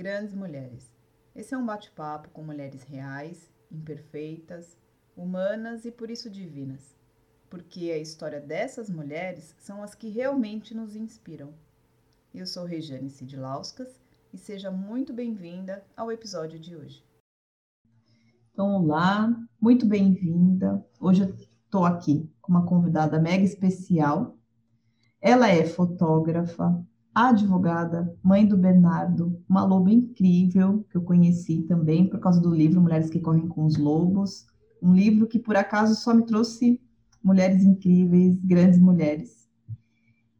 Grandes Mulheres. Esse é um bate-papo com mulheres reais, imperfeitas, humanas e por isso divinas. Porque a história dessas mulheres são as que realmente nos inspiram. Eu sou Regiane Sidlauskas e seja muito bem-vinda ao episódio de hoje. Então, olá, muito bem-vinda. Hoje eu estou aqui com uma convidada mega especial. Ela é fotógrafa, advogada, mãe do Bernardo, uma loba incrível que eu conheci também por causa do livro Mulheres que Correm com os Lobos, um livro que por acaso só me trouxe mulheres incríveis, grandes mulheres.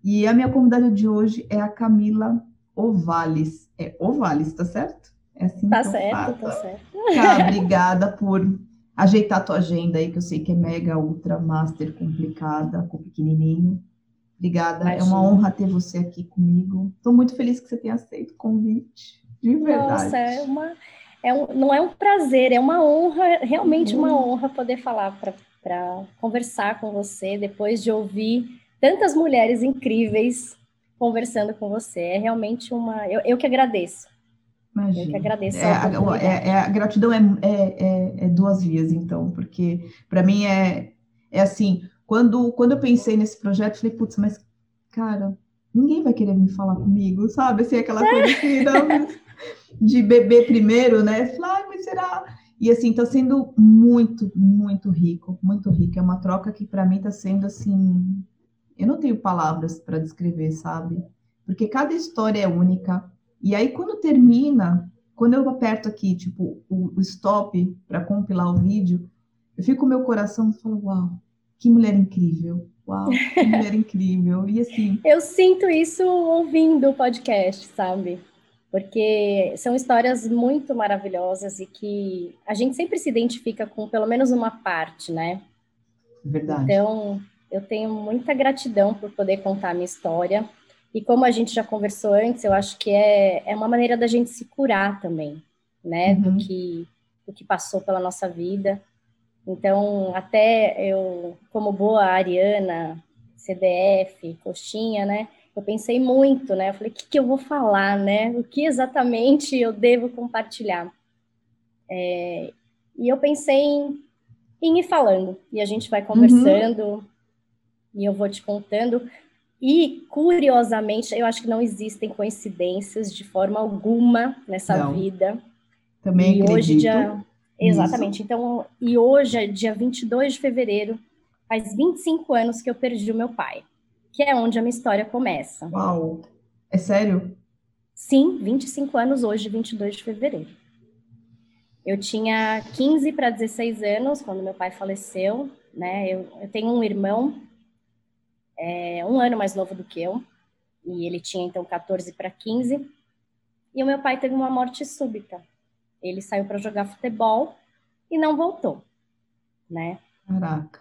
E a minha convidada de hoje é a Camila Ovales. É Ovales, tá certo? É assim tá certo, tá certo. Tá, obrigada por ajeitar a tua agenda aí, que eu sei que é mega, ultra, master, complicada, com pequenininho. Obrigada, Imagina. é uma honra ter você aqui comigo. Estou muito feliz que você tenha aceito o convite, de verdade. Nossa, é uma, é um, não é um prazer, é uma honra, realmente uma uhum. honra poder falar para conversar com você, depois de ouvir tantas mulheres incríveis conversando com você. É realmente uma. Eu, eu que agradeço. Imagina. Eu que agradeço. É, a, é, é, a gratidão é, é, é, é duas vias, então, porque para mim é, é assim quando, quando eu pensei nesse projeto, falei, putz, mas, cara, ninguém vai querer me falar comigo, sabe? Assim, aquela coisa assim, de beber primeiro, né? Falei, mas será? E assim, tá sendo muito, muito rico, muito rico. É uma troca que para mim tá sendo assim, eu não tenho palavras para descrever, sabe? Porque cada história é única. E aí quando termina, quando eu aperto aqui, tipo, o, o stop para compilar o vídeo, eu fico com o meu coração e falo, uau, que mulher incrível. Uau, que mulher incrível. E assim. Eu sinto isso ouvindo o podcast, sabe? Porque são histórias muito maravilhosas e que a gente sempre se identifica com pelo menos uma parte, né? Verdade. Então, eu tenho muita gratidão por poder contar a minha história. E como a gente já conversou antes, eu acho que é, é uma maneira da gente se curar também, né? Uhum. Do, que, do que passou pela nossa vida. Então, até eu, como boa ariana, CDF, coxinha, né? Eu pensei muito, né? Eu falei, o que, que eu vou falar, né? O que exatamente eu devo compartilhar? É, e eu pensei em, em ir falando, e a gente vai conversando, uhum. e eu vou te contando. E, curiosamente, eu acho que não existem coincidências de forma alguma nessa não. vida. Também e acredito. hoje, dia Exatamente. Isso. Então, e hoje é dia 22 de fevereiro, faz 25 anos que eu perdi o meu pai, que é onde a minha história começa. Uau! É sério? Sim, 25 anos hoje, 22 de fevereiro. Eu tinha 15 para 16 anos quando meu pai faleceu, né? Eu, eu tenho um irmão, é, um ano mais novo do que eu, e ele tinha então 14 para 15, e o meu pai teve uma morte súbita. Ele saiu para jogar futebol e não voltou, né? Caraca.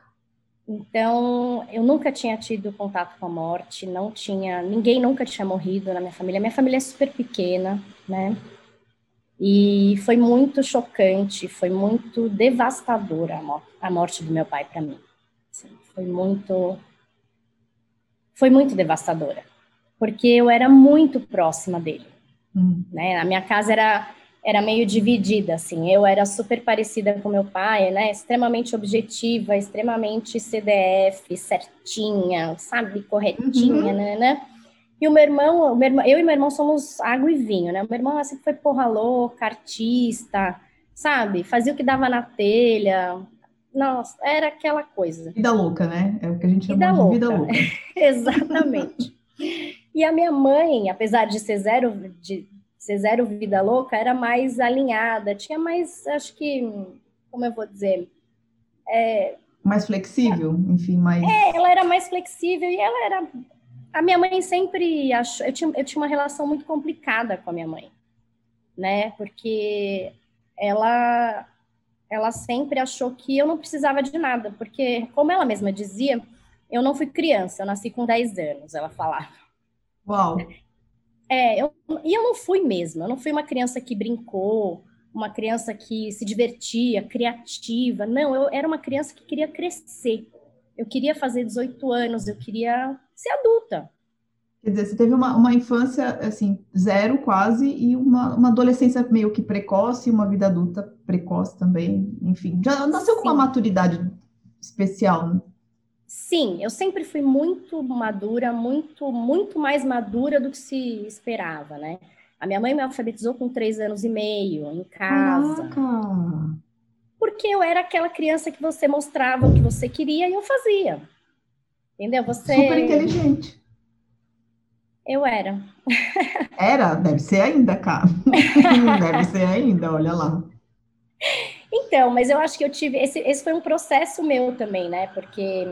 Então, eu nunca tinha tido contato com a morte, não tinha, ninguém nunca tinha morrido na minha família. Minha família é super pequena, né? E foi muito chocante, foi muito devastadora a morte do meu pai para mim. Assim, foi muito foi muito devastadora, porque eu era muito próxima dele. Hum. Né? A minha casa era era meio dividida, assim. Eu era super parecida com meu pai, né? Extremamente objetiva, extremamente CDF, certinha, sabe? Corretinha, uhum. né, né? E o meu, irmão, o meu irmão, eu e meu irmão somos água e vinho, né? O meu irmão assim foi porra louca, artista, sabe? Fazia o que dava na telha. Nossa, era aquela coisa. Vida louca, né? É o que a gente chama vida de louca. vida louca. Exatamente. E a minha mãe, apesar de ser zero, de, ser zero vida louca era mais alinhada, tinha mais, acho que, como eu vou dizer, é, mais flexível, enfim, mais. É, ela era mais flexível e ela era. A minha mãe sempre achou. Eu tinha, eu tinha uma relação muito complicada com a minha mãe, né? Porque ela, ela sempre achou que eu não precisava de nada, porque, como ela mesma dizia, eu não fui criança, eu nasci com 10 anos, ela falava. Uau! É, eu, e eu não fui mesmo, eu não fui uma criança que brincou, uma criança que se divertia, criativa. Não, eu era uma criança que queria crescer. Eu queria fazer 18 anos, eu queria ser adulta. Quer dizer, você teve uma, uma infância, assim, zero quase, e uma, uma adolescência meio que precoce, uma vida adulta precoce também, enfim. Já nasceu Sim. com uma maturidade especial, né? Sim, eu sempre fui muito madura, muito, muito mais madura do que se esperava, né? A minha mãe me alfabetizou com três anos e meio, em casa. Caraca. Porque eu era aquela criança que você mostrava o que você queria e eu fazia. Entendeu? Você... Super inteligente. Eu era. Era? Deve ser ainda, cara. Deve ser ainda, olha lá. Então, mas eu acho que eu tive. Esse, esse foi um processo meu também, né? Porque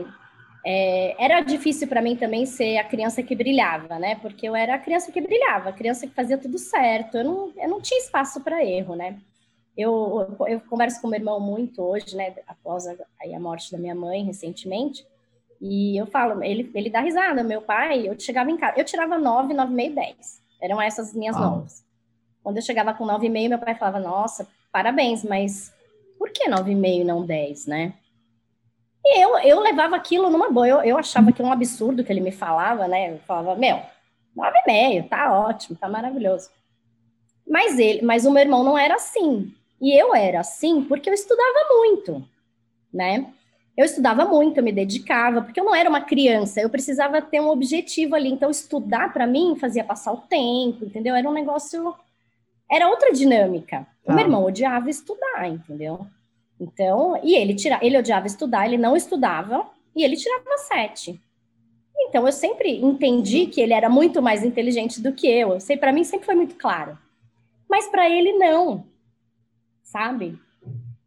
é, era difícil para mim também ser a criança que brilhava, né? Porque eu era a criança que brilhava, a criança que fazia tudo certo. Eu não, eu não tinha espaço para erro, né? Eu, eu converso com meu irmão muito hoje, né? Após a, a morte da minha mãe recentemente. E eu falo, ele, ele dá risada. Meu pai, eu chegava em casa, eu tirava 9, 9, meio, 10. Eram essas minhas ah. notas. Quando eu chegava com 9,5, meu pai falava, nossa, parabéns, mas por que 9,5 e não 10, né? E eu, eu levava aquilo numa boa. Eu, eu achava que um absurdo que ele me falava, né? Eu falava, meu, 9,5, tá ótimo, tá maravilhoso. Mas ele, mas o meu irmão não era assim. E eu era assim porque eu estudava muito, né? eu estudava muito, eu me dedicava, porque eu não era uma criança, eu precisava ter um objetivo ali. Então, estudar para mim fazia passar o tempo, entendeu? Era um negócio. Era outra dinâmica. O meu ah. irmão odiava estudar, entendeu? Então, e ele tira, ele odiava estudar, ele não estudava e ele tirava sete. Então, eu sempre entendi que ele era muito mais inteligente do que eu. Eu sei, para mim sempre foi muito claro. Mas para ele não. Sabe?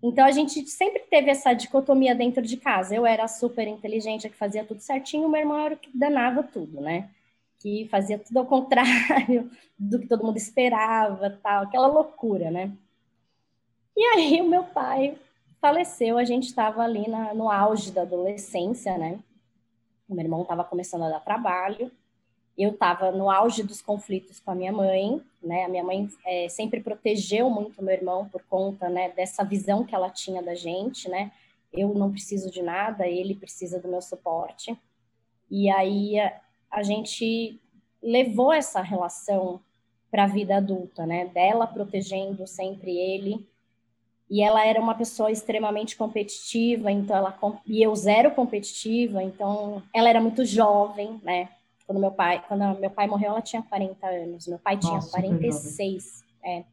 Então a gente sempre teve essa dicotomia dentro de casa. Eu era super inteligente, a que fazia tudo certinho, o meu irmão era o que danava tudo, né? Que fazia tudo ao contrário do que todo mundo esperava, tal, aquela loucura, né? E aí o meu pai faleceu, a gente estava ali na, no auge da adolescência, né? O meu irmão estava começando a dar trabalho eu estava no auge dos conflitos com a minha mãe, né? A minha mãe é, sempre protegeu muito meu irmão por conta, né, dessa visão que ela tinha da gente, né? Eu não preciso de nada, ele precisa do meu suporte. E aí a, a gente levou essa relação para a vida adulta, né? Dela protegendo sempre ele. E ela era uma pessoa extremamente competitiva, então ela e eu zero competitiva, então ela era muito jovem, né? Quando meu pai, quando meu pai morreu, ela tinha 40 anos. Meu pai tinha Nossa, 46. É.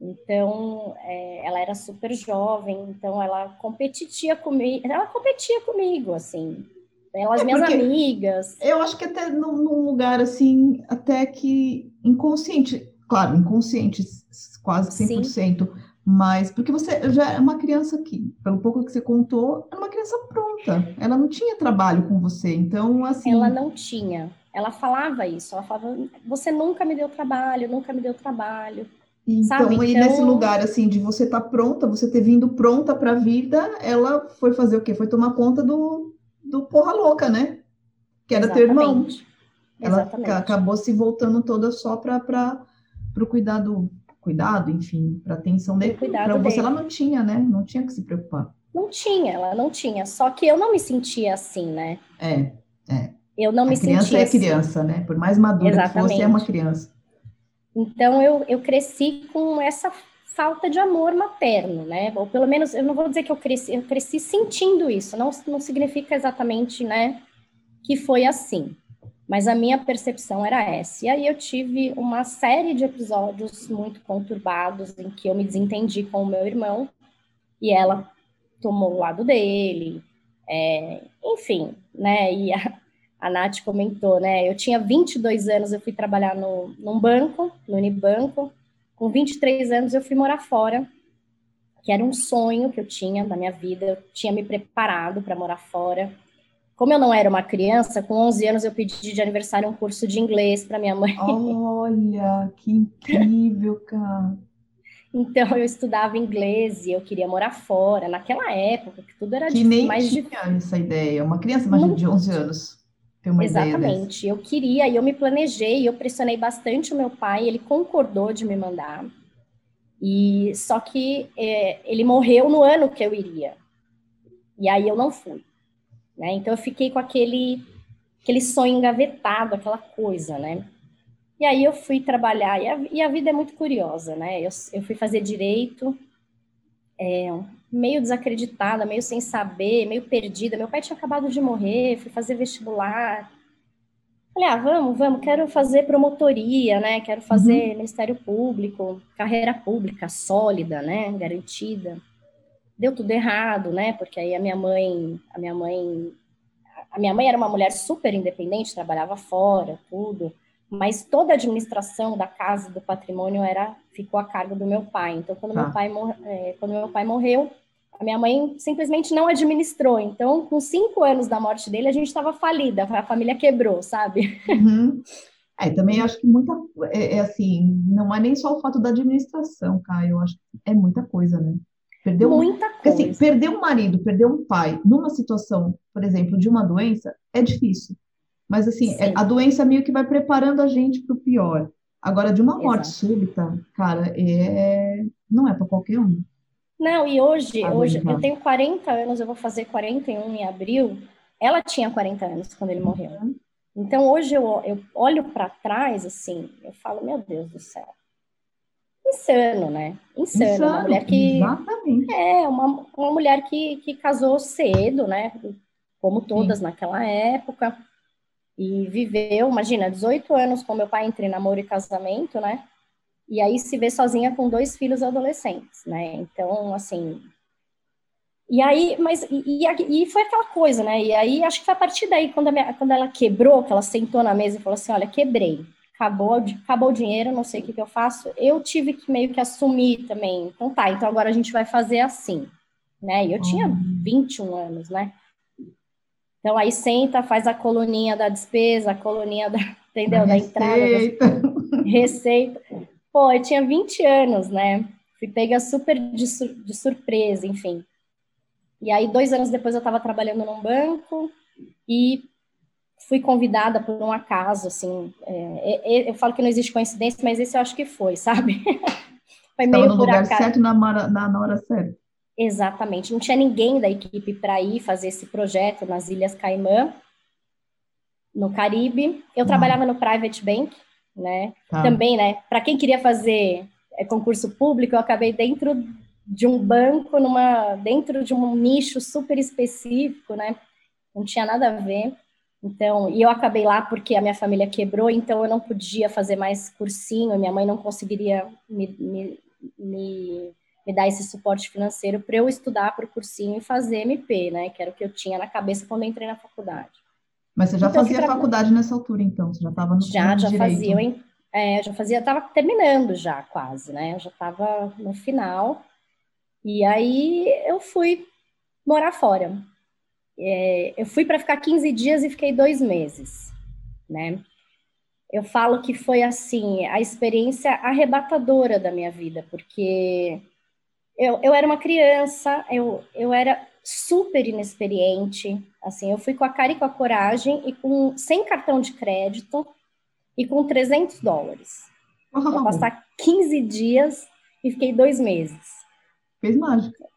Então, é, ela era super jovem, então ela competia comigo, ela competia comigo, assim, pelas é minhas amigas. Eu acho que até num, num, lugar, assim, até que inconsciente, claro, inconsciente, quase 100%, Sim. Mas porque você já é uma criança que, pelo pouco que você contou, era uma criança pronta. Ela não tinha trabalho com você. Então, assim. Ela não tinha. Ela falava isso. Ela falava: você nunca me deu trabalho, nunca me deu trabalho. Então, Sabe? então... nesse lugar assim de você estar tá pronta, você ter vindo pronta para a vida, ela foi fazer o quê? Foi tomar conta do, do porra louca, né? Que era Exatamente. ter irmão. Ela Exatamente. acabou se voltando toda só para o cuidado cuidado, enfim, para atenção dele. Para você, ela não tinha, né? Não tinha que se preocupar. Não tinha, ela não tinha. Só que eu não me sentia assim, né? É, é. Eu não a me sentia. Criança é assim. criança, né? Por mais madura Exatamente. que fosse, é uma criança. Então eu, eu cresci com essa falta de amor materno, né? Ou pelo menos eu não vou dizer que eu cresci, eu cresci sentindo isso. Não, não significa exatamente, né, que foi assim. Mas a minha percepção era essa. E aí eu tive uma série de episódios muito conturbados em que eu me desentendi com o meu irmão e ela tomou o lado dele. É, enfim, né? E a, a Nath comentou, né? Eu tinha 22 anos, eu fui trabalhar no, num banco, no Unibanco. Com 23 anos, eu fui morar fora, que era um sonho que eu tinha na minha vida. Eu tinha me preparado para morar fora. Como eu não era uma criança, com 11 anos eu pedi de aniversário um curso de inglês para minha mãe. Olha, que incrível, cara. Então eu estudava inglês e eu queria morar fora, naquela época, que tudo era que nem mais tinha difícil. essa ideia, uma criança mais de 11 anos. Exatamente, eu queria e eu me planejei, eu pressionei bastante o meu pai, ele concordou de me mandar. E só que é, ele morreu no ano que eu iria. E aí eu não fui. Né? Então eu fiquei com aquele aquele sonho engavetado, aquela coisa, né? E aí eu fui trabalhar, e a, e a vida é muito curiosa, né? Eu, eu fui fazer direito, é, meio desacreditada, meio sem saber, meio perdida. Meu pai tinha acabado de morrer, fui fazer vestibular. Falei, ah, vamos, vamos, quero fazer promotoria, né? Quero fazer uhum. Ministério Público, carreira pública sólida, né? Garantida. Deu tudo errado, né? Porque aí a minha mãe, a minha mãe, a minha mãe era uma mulher super independente, trabalhava fora, tudo mas toda a administração da casa do patrimônio era ficou a cargo do meu pai. Então, quando, ah. meu, pai mor é, quando meu pai morreu, a minha mãe simplesmente não administrou. Então, com cinco anos da morte dele, a gente estava falida, a família quebrou, sabe? Uhum. É, também acho que muita, é, é, assim, não é nem só o fato da administração, Caio, eu acho que é muita coisa, né? Perdeu muita assim, coisa. Assim, perder um marido, perder um pai, numa situação, por exemplo, de uma doença, é difícil. Mas, assim, é, a doença meio que vai preparando a gente para o pior. Agora, de uma morte Exato. súbita, cara, é... não é para qualquer um. Não, e hoje, hoje eu tenho 40 anos, eu vou fazer 41 em abril. Ela tinha 40 anos quando ele morreu. Uhum. Então, hoje eu, eu olho para trás, assim, eu falo, meu Deus do céu. Insano, né? Insano. Insano uma mulher que. Exatamente. É, uma, uma mulher que, que casou cedo, né? Como todas Sim. naquela época e viveu, imagina, 18 anos com meu pai entre namoro e casamento, né? E aí se vê sozinha com dois filhos adolescentes, né? Então, assim. E aí, mas, e, e, e foi aquela coisa, né? E aí, acho que foi a partir daí, quando, minha, quando ela quebrou, que ela sentou na mesa e falou assim: Olha, quebrei, acabou, acabou o dinheiro, não sei o que, que eu faço. Eu tive que meio que assumir também. Então, tá, então agora a gente vai fazer assim, né? E eu tinha 21 uhum. anos, né? Então aí senta, faz a coluninha da despesa, a coluninha da, entendeu? Da entrada, da receita. Pô, eu tinha 20 anos, né? Fui pega super de, sur de surpresa, enfim. E aí, dois anos depois, eu estava trabalhando num banco e fui convidada por um acaso, assim. É, é, é, eu falo que não existe coincidência, mas esse eu acho que foi, sabe? foi meio no por lugar acaso. certo na, na, na hora certa. Exatamente. Não tinha ninguém da equipe para ir fazer esse projeto nas Ilhas Caimã, no Caribe. Eu trabalhava no Private Bank, né? Ah. Também, né? Para quem queria fazer é, concurso público, eu acabei dentro de um banco, numa dentro de um nicho super específico, né? Não tinha nada a ver. Então, e eu acabei lá porque a minha família quebrou, então eu não podia fazer mais cursinho, minha mãe não conseguiria me, me, me me dar esse suporte financeiro para eu estudar para o cursinho e fazer MP, né? Que era o que eu tinha na cabeça quando eu entrei na faculdade. Mas você já então, fazia faculdade nessa altura, então? Você já estava no Já, já direito. fazia. Eu, é, já fazia, estava terminando já quase, né? Eu já estava no final. E aí eu fui morar fora. É, eu fui para ficar 15 dias e fiquei dois meses, né? Eu falo que foi assim a experiência arrebatadora da minha vida, porque eu, eu era uma criança, eu, eu era super inexperiente, assim, eu fui com a cara e com a coragem e com sem cartão de crédito e com 300 dólares. Uhum. Vou passar 15 dias e fiquei dois meses. Fez mágica.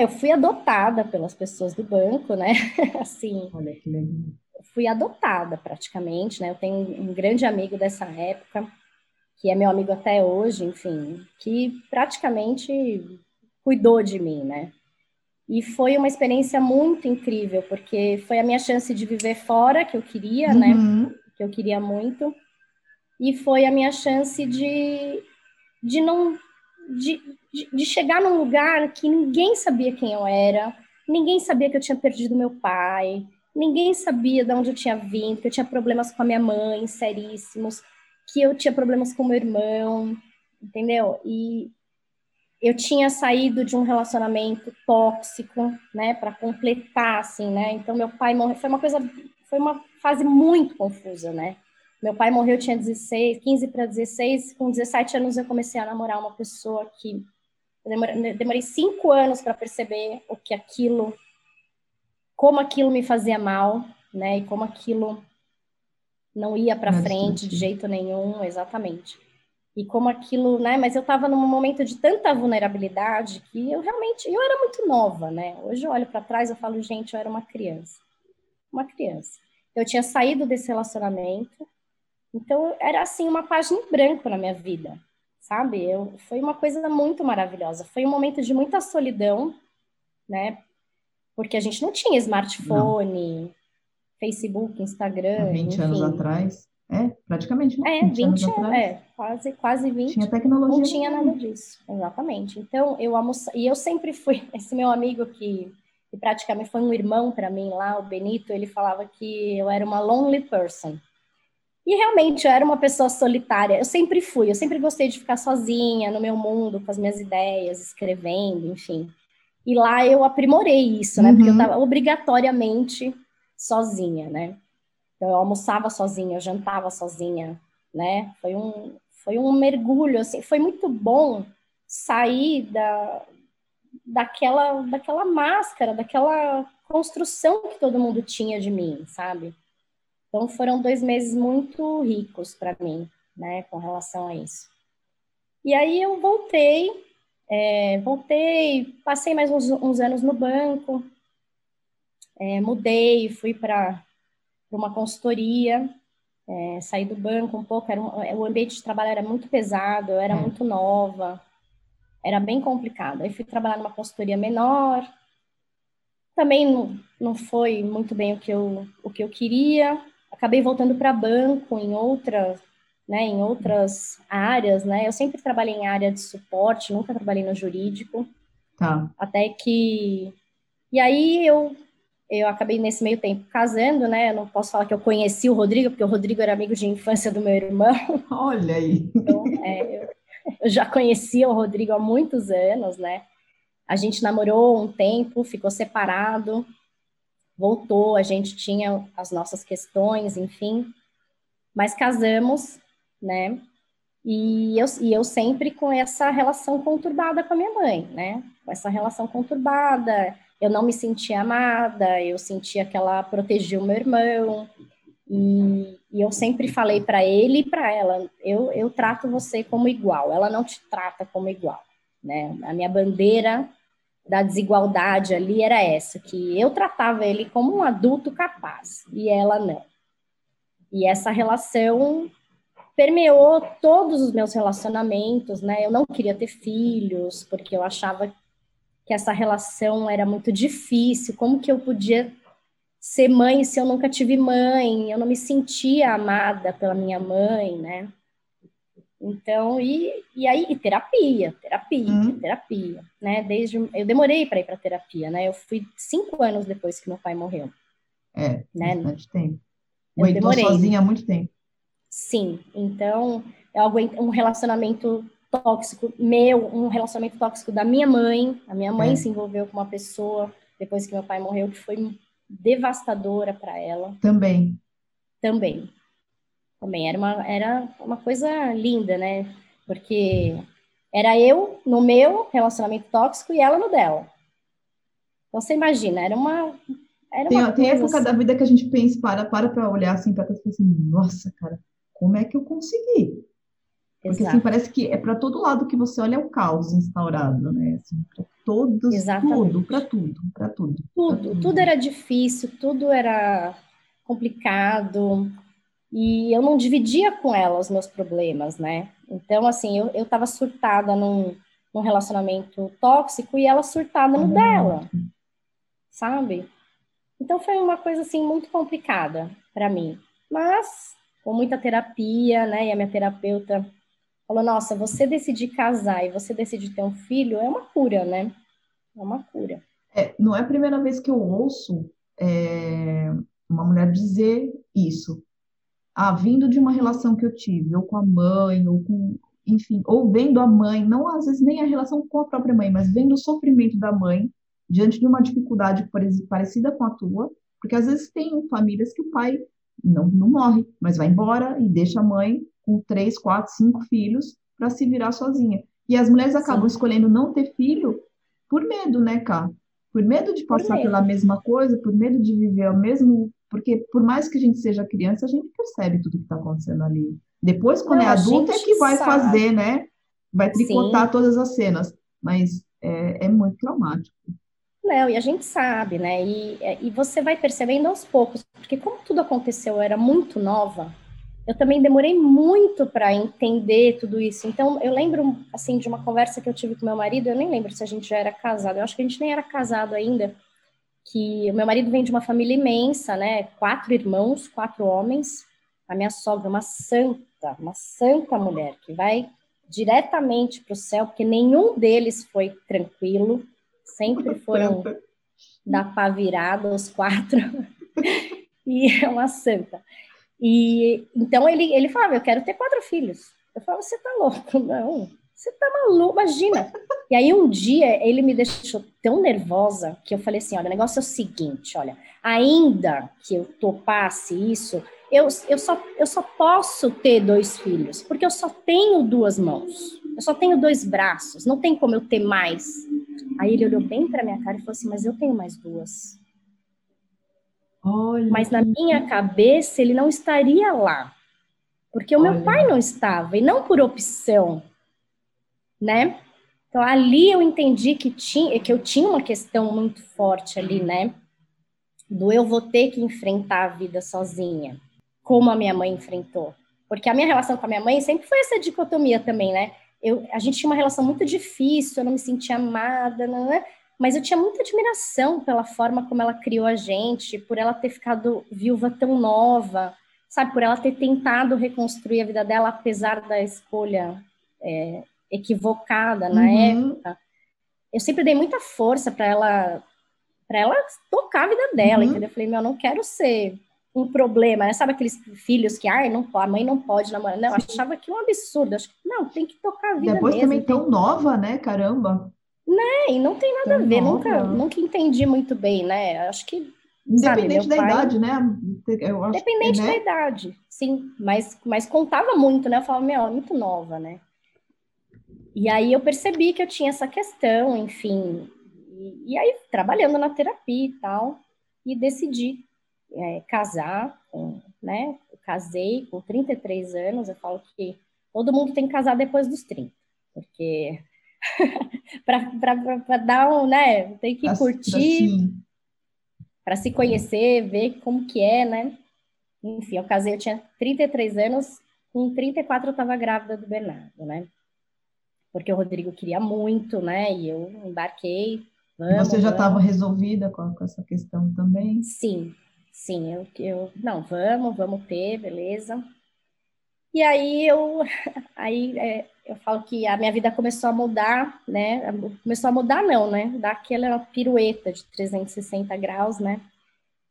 Eu fui adotada pelas pessoas do banco, né? assim. Olha que legal. Fui adotada praticamente, né? Eu tenho um grande amigo dessa época que é meu amigo até hoje, enfim, que praticamente cuidou de mim, né? E foi uma experiência muito incrível, porque foi a minha chance de viver fora, que eu queria, né? uhum. né? Que eu queria muito. E foi a minha chance de, de não. De, de, de chegar num lugar que ninguém sabia quem eu era, ninguém sabia que eu tinha perdido meu pai, ninguém sabia de onde eu tinha vindo, que eu tinha problemas com a minha mãe, seríssimos que eu tinha problemas com meu irmão, entendeu? E eu tinha saído de um relacionamento tóxico, né, para completar assim, né? Então meu pai morreu, foi uma coisa, foi uma fase muito confusa, né? Meu pai morreu, eu tinha 16, 15 para 16, com 17 anos eu comecei a namorar uma pessoa que demorei, demorei cinco anos para perceber o que aquilo, como aquilo me fazia mal, né? E como aquilo não ia para frente de jeito nenhum, exatamente. E como aquilo, né? Mas eu estava num momento de tanta vulnerabilidade que eu realmente, eu era muito nova, né? Hoje eu olho para trás e falo, gente, eu era uma criança, uma criança. Eu tinha saído desse relacionamento, então era assim uma página em branco na minha vida, sabe? Eu, foi uma coisa muito maravilhosa. Foi um momento de muita solidão, né? Porque a gente não tinha smartphone, não. Facebook, Instagram. 20 enfim. anos atrás. É, praticamente. Né? É, 20, 20 anos é, quase, quase 20. Tinha tecnologia. Não tinha nada disso, exatamente. Então, eu almoçava, e eu sempre fui, esse meu amigo que, que praticamente foi um irmão para mim lá, o Benito, ele falava que eu era uma lonely person. E realmente eu era uma pessoa solitária. Eu sempre fui, eu sempre gostei de ficar sozinha no meu mundo, com as minhas ideias, escrevendo, enfim. E lá eu aprimorei isso, né? Uhum. Porque eu estava uhum. obrigatoriamente sozinha, né? Então, eu almoçava sozinha, eu jantava sozinha, né? Foi um, foi um mergulho, assim, foi muito bom sair da, daquela, daquela máscara, daquela construção que todo mundo tinha de mim, sabe? Então, foram dois meses muito ricos para mim, né, com relação a isso. E aí eu voltei, é, voltei, passei mais uns, uns anos no banco, é, mudei, fui para uma consultoria, é, saí do banco um pouco, era um, é, o ambiente de trabalho era muito pesado, eu era é. muito nova, era bem complicado. Aí fui trabalhar numa consultoria menor, também não, não foi muito bem o que eu, o que eu queria, acabei voltando para banco em outras, né, em outras áreas, né, eu sempre trabalhei em área de suporte, nunca trabalhei no jurídico, tá. até que, e aí eu eu acabei nesse meio tempo casando, né? Eu não posso falar que eu conheci o Rodrigo, porque o Rodrigo era amigo de infância do meu irmão. Olha aí. Então, é, eu, eu, já conhecia o Rodrigo há muitos anos, né? A gente namorou um tempo, ficou separado, voltou, a gente tinha as nossas questões, enfim. Mas casamos, né? E eu, e eu sempre com essa relação conturbada com a minha mãe, né? Com essa relação conturbada, eu não me sentia amada, eu sentia que ela protegia o meu irmão, e, e eu sempre falei para ele e para ela, eu, eu trato você como igual, ela não te trata como igual, né? A minha bandeira da desigualdade ali era essa, que eu tratava ele como um adulto capaz, e ela não. E essa relação permeou todos os meus relacionamentos, né? Eu não queria ter filhos, porque eu achava que essa relação era muito difícil, como que eu podia ser mãe se eu nunca tive mãe, eu não me sentia amada pela minha mãe, né? Então, e, e aí, e terapia, terapia, uhum. terapia, né? Desde, eu demorei para ir para terapia, né? Eu fui cinco anos depois que meu pai morreu. É, né? bastante tempo. Eu Oi, demorei. sozinha há muito tempo. Sim, então, é um relacionamento tóxico meu, um relacionamento tóxico da minha mãe. A minha mãe é. se envolveu com uma pessoa depois que meu pai morreu que foi devastadora para ela. Também. Também. Também era uma era uma coisa linda, né? Porque era eu no meu relacionamento tóxico e ela no dela. Então você imagina, era uma era tem, uma tem época assim. da vida que a gente pensa, para para para olhar assim para trás e assim, nossa, cara, como é que eu consegui? Porque assim, parece que é para todo lado que você olha é o caos instaurado, né? Assim, para todos, Exatamente. tudo, para tudo, para tudo. Tudo, tudo, tudo era difícil, tudo era complicado, e eu não dividia com ela os meus problemas, né? Então, assim, eu, eu tava surtada num, num relacionamento tóxico e ela surtada no uhum. dela, sabe? Então foi uma coisa, assim, muito complicada para mim. Mas, com muita terapia, né? E a minha terapeuta falou: nossa, você decidir casar e você decidir ter um filho é uma cura, né? É uma cura. É, não é a primeira vez que eu ouço é, uma mulher dizer isso. Ah, vindo de uma relação que eu tive, ou com a mãe, ou com, enfim, ou vendo a mãe, não às vezes nem a relação com a própria mãe, mas vendo o sofrimento da mãe diante de uma dificuldade parecida com a tua, porque às vezes tem famílias que o pai não, não morre, mas vai embora e deixa a mãe com três, quatro, cinco filhos para se virar sozinha. E as mulheres acabam Sim. escolhendo não ter filho por medo, né, Cá? Por medo de passar pela mesma coisa, por medo de viver o mesmo. Porque, por mais que a gente seja criança, a gente percebe tudo que está acontecendo ali. Depois, quando não, é adulta, é que vai sabe. fazer, né? Vai tricotar Sim. todas as cenas. Mas é, é muito traumático. Não, e a gente sabe, né? E, e você vai percebendo aos poucos, porque como tudo aconteceu, eu era muito nova, eu também demorei muito para entender tudo isso. Então, eu lembro, assim, de uma conversa que eu tive com meu marido, eu nem lembro se a gente já era casado, eu acho que a gente nem era casado ainda, que o meu marido vem de uma família imensa, né? Quatro irmãos, quatro homens. A minha sogra, uma santa, uma santa mulher, que vai diretamente para o céu, porque nenhum deles foi tranquilo, sempre foram da pá virada, os quatro, e é uma santa. E então ele, ele falava: Eu quero ter quatro filhos. Eu falava: Você tá louco? Não, você tá maluco, imagina. E aí um dia ele me deixou tão nervosa que eu falei assim: Olha, o negócio é o seguinte: olha, ainda que eu topasse isso, eu, eu, só, eu só posso ter dois filhos, porque eu só tenho duas mãos, eu só tenho dois braços, não tem como eu ter mais. Aí ele olhou bem para minha cara e falou assim: Mas eu tenho mais duas. Olha. Mas na minha cabeça ele não estaria lá, porque o Olha. meu pai não estava, e não por opção, né? Então ali eu entendi que, tinha, que eu tinha uma questão muito forte ali, né? Do eu vou ter que enfrentar a vida sozinha como a minha mãe enfrentou. Porque a minha relação com a minha mãe sempre foi essa dicotomia também, né? Eu, a gente tinha uma relação muito difícil, eu não me sentia amada, né? mas eu tinha muita admiração pela forma como ela criou a gente, por ela ter ficado viúva tão nova, sabe? Por ela ter tentado reconstruir a vida dela, apesar da escolha é, equivocada na uhum. época. Eu sempre dei muita força para ela para ela tocar a vida dela, uhum. entendeu? Eu falei, meu, eu não quero ser um problema, né? Sabe aqueles filhos que, ai, não, a mãe não pode namorar. Não, eu achava que um absurdo. Acho que, não, tem que tocar a vida Depois mesmo. também tão nova, né? Caramba. Né? E não tem nada tão a ver. Nunca, nunca entendi muito bem, né? Acho que Independente sabe, da pai, idade, né? Independente que, né? da idade, sim. Mas, mas contava muito, né? Eu falava, meu, é muito nova, né? E aí eu percebi que eu tinha essa questão, enfim. E, e aí, trabalhando na terapia e tal, e decidi é, casar, com, né? Eu casei com 33 anos, eu falo que todo mundo tem que casar depois dos 30, porque para dar um, né? Tem que curtir para se conhecer, ver como que é, né? Enfim, eu casei, eu tinha 33 anos, com 34 eu estava grávida do Bernardo, né? Porque o Rodrigo queria muito, né? E eu embarquei. Vamos, Você já estava resolvida com, com essa questão também? Sim, Sim, eu, eu não, vamos, vamos ter, beleza. E aí eu, aí é, eu falo que a minha vida começou a mudar, né? Começou a mudar não, né? Dar aquela pirueta de 360 graus, né?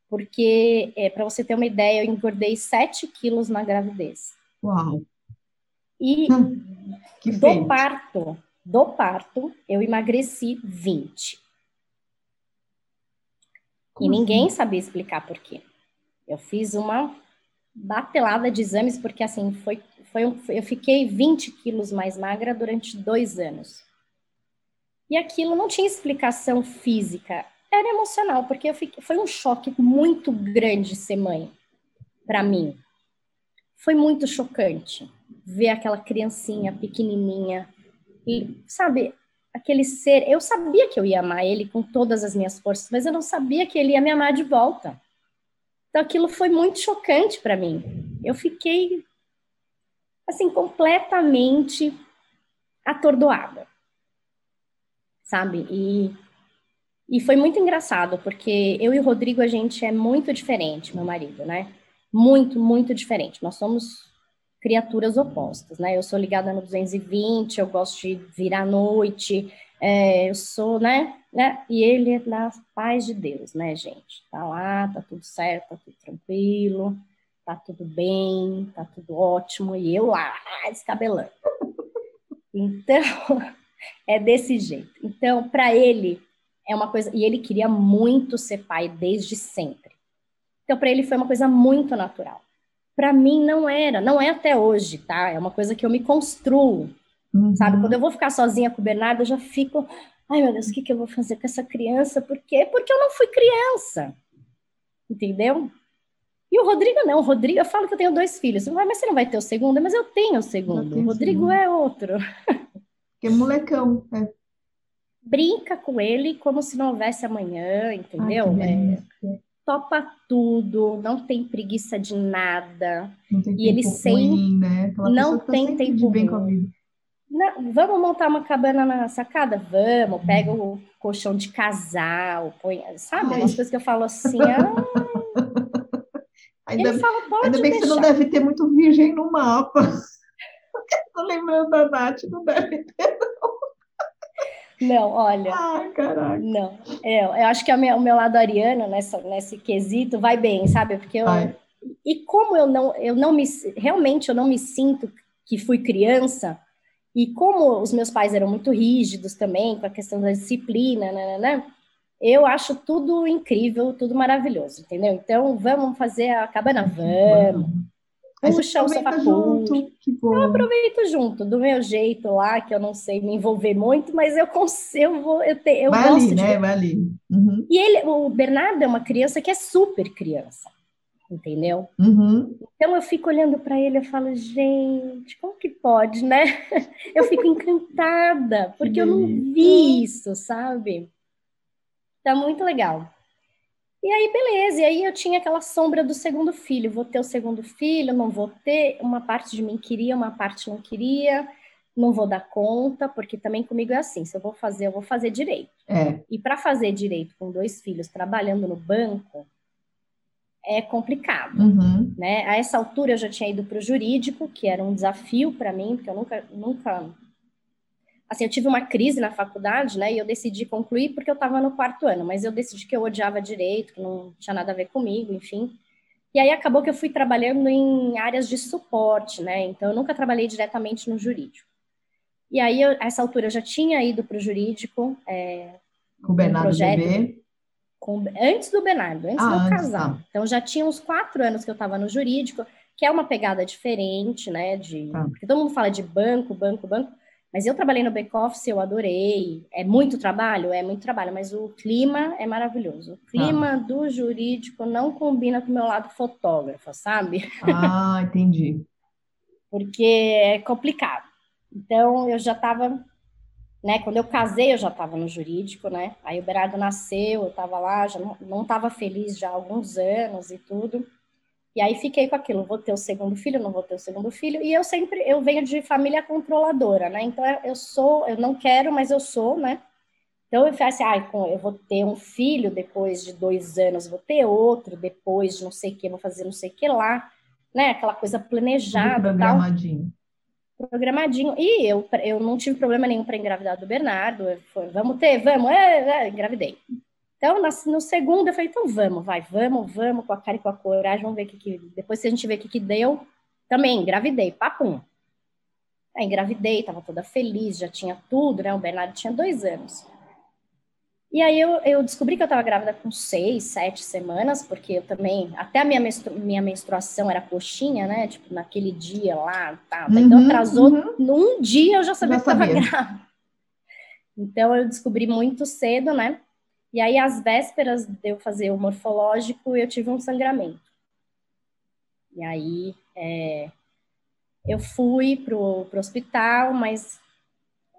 Porque, é, para você ter uma ideia, eu engordei 7 quilos na gravidez. Uau! E hum, do parto, do parto, eu emagreci 20. Como e ninguém assim? sabia explicar por quê. Eu fiz uma batelada de exames, porque assim, foi, foi um, eu fiquei 20 quilos mais magra durante dois anos. E aquilo não tinha explicação física, era emocional, porque eu fiquei, foi um choque muito grande ser mãe, para mim. Foi muito chocante ver aquela criancinha pequenininha e, sabe, aquele ser. Eu sabia que eu ia amar ele com todas as minhas forças, mas eu não sabia que ele ia me amar de volta. Então aquilo foi muito chocante para mim. Eu fiquei assim completamente atordoada. Sabe? E e foi muito engraçado, porque eu e o Rodrigo a gente é muito diferente, meu marido, né? Muito, muito diferente. Nós somos criaturas opostas, né? Eu sou ligada no 220, eu gosto de vir à noite, é, eu sou, né, né? E ele é na paz de Deus, né, gente? Tá lá, tá tudo certo, tá tudo tranquilo, tá tudo bem, tá tudo ótimo, e eu lá, descabelando. Então, é desse jeito. Então, para ele, é uma coisa. E ele queria muito ser pai desde sempre. Então, para ele foi uma coisa muito natural para mim não era, não é até hoje, tá? É uma coisa que eu me construo, uhum. sabe? Quando eu vou ficar sozinha com o Bernardo, eu já fico, ai meu Deus, o que, que eu vou fazer com essa criança? Por quê? Porque eu não fui criança, entendeu? E o Rodrigo não, o Rodrigo, eu falo que eu tenho dois filhos, mas você não vai ter o segundo? Mas eu tenho o segundo, o Rodrigo segundo. é outro. Que é molecão, é. Brinca com ele como se não houvesse amanhã, entendeu? Ai, é, topa tudo, não tem preguiça de nada. Não tem E ele ruim, né? Aquela não pessoa que tá tem sempre tempo bem ruim. Não, vamos montar uma cabana na sacada? Vamos, pega o colchão de casal, põe, sabe? Ai. Umas coisas que eu falo assim, ah, Ainda, ele fala, pode ainda bem que você não deixar. deve ter muito virgem no mapa. Tô lembrando da Nath, não deve ter. Não, olha, Ai, caraca. não. É, eu acho que é o meu, o meu lado ariano nessa, nesse quesito vai bem, sabe? Porque eu. E como eu não, eu não me, realmente eu não me sinto que fui criança, e como os meus pais eram muito rígidos também, com a questão da disciplina, né, né, né, eu acho tudo incrível, tudo maravilhoso, entendeu? Então, vamos fazer a cabana? Vamos. Você Puxa o sofá, junto, bom. Aproveito junto, do meu jeito lá, que eu não sei me envolver muito, mas eu consigo, eu vou, eu, te, eu Vai gosto de né? Vai ali. Uhum, E ele, o Bernardo é uma criança que é super criança, entendeu? uhum. Então eu fico olhando para ele e falo, gente, como que pode, né? Eu fico encantada, porque eu não vi isso, sabe? Tá muito legal. E aí, beleza, e aí eu tinha aquela sombra do segundo filho, vou ter o segundo filho, não vou ter, uma parte de mim queria, uma parte não queria, não vou dar conta, porque também comigo é assim, se eu vou fazer, eu vou fazer direito. É, E para fazer direito com dois filhos trabalhando no banco, é complicado uhum. né? A essa altura eu já tinha ido para o jurídico, que era um desafio para mim, porque eu nunca, nunca, assim, eu tive uma crise na faculdade, né? E eu decidi concluir porque eu estava no quarto ano, mas eu decidi que eu odiava direito, que não tinha nada a ver comigo, enfim. E aí acabou que eu fui trabalhando em áreas de suporte, né? Então eu nunca trabalhei diretamente no jurídico. E aí, eu, a essa altura, eu já tinha ido para o jurídico, é, Com o Bernardo projeto. bebê. com- antes do Bernardo, antes Ah, do casal. tá. Então já tinha uns quatro anos que eu estava no jurídico, que é uma pegada diferente, né? De, Tá. Porque todo mundo fala de banco, banco, banco. Mas eu trabalhei no back-office, eu adorei. É muito trabalho? É muito trabalho, mas o clima é maravilhoso. O clima do jurídico não combina com o meu lado fotógrafo, sabe? Ah, entendi. Porque é complicado. Então eu já estava né? Quando eu casei, eu já estava no jurídico, né? Aí o Berardo nasceu, eu estava lá, já não estava feliz já há alguns anos e tudo. E aí fiquei com aquilo, vou ter o segundo filho, não vou ter o segundo filho. E eu sempre, eu venho de família controladora, né? Então eu sou, eu não quero, mas eu sou, né? Então eu falei assim, ah, eu vou ter um filho depois de dois anos, vou ter outro depois de não sei o que, vou fazer não sei o que lá, né? Aquela coisa planejada, tal programadinho. programadinho. E eu, eu não tive problema nenhum para engravidar do Bernardo. Foi, vamos ter, vamos, é, é, engravidei. Então, no segundo, eu falei, então vamos, vai, vamos, vamos, com a cara e com a coragem, vamos ver o que, que depois se a gente ver o que, que deu, também engravidei, papum. Aí engravidei, tava toda feliz, já tinha tudo, né? O Bernardo tinha dois anos. E aí eu, eu descobri que eu estava grávida com seis, sete semanas, porque eu também, até a minha, menstru, minha menstruação era coxinha, né? Tipo, naquele dia lá, tá. Uhum, então atrasou, uhum. num dia eu já sabia já que estava grávida. Então eu descobri muito cedo, né? E aí, às vésperas de eu fazer o morfológico, eu tive um sangramento. E aí, é, eu fui pro, pro hospital, mas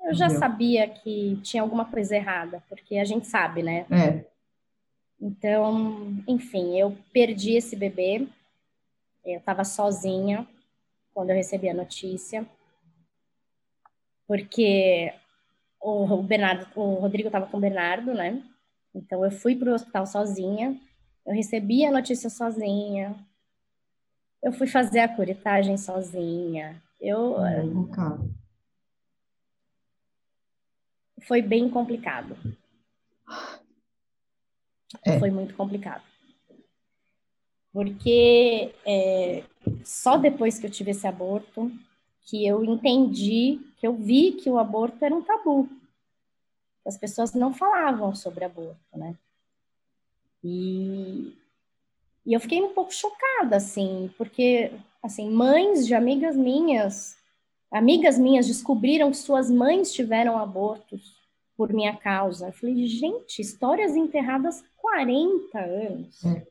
eu já sabia que tinha alguma coisa errada, porque a gente sabe, né? É. Então, enfim, eu perdi esse bebê. Eu estava sozinha quando eu recebi a notícia, porque o Bernardo, o Rodrigo estava com o Bernardo, né? Então eu fui para o hospital sozinha, eu recebi a notícia sozinha, eu fui fazer a curetagem sozinha. Eu é, foi bem complicado. É. Foi muito complicado. Porque é, só depois que eu tive esse aborto que eu entendi, que eu vi que o aborto era um tabu. As pessoas não falavam sobre aborto, né? E, e eu fiquei um pouco chocada, assim, porque, assim, mães de amigas minhas, amigas minhas descobriram que suas mães tiveram abortos por minha causa. Eu falei, gente, histórias enterradas 40 anos. É.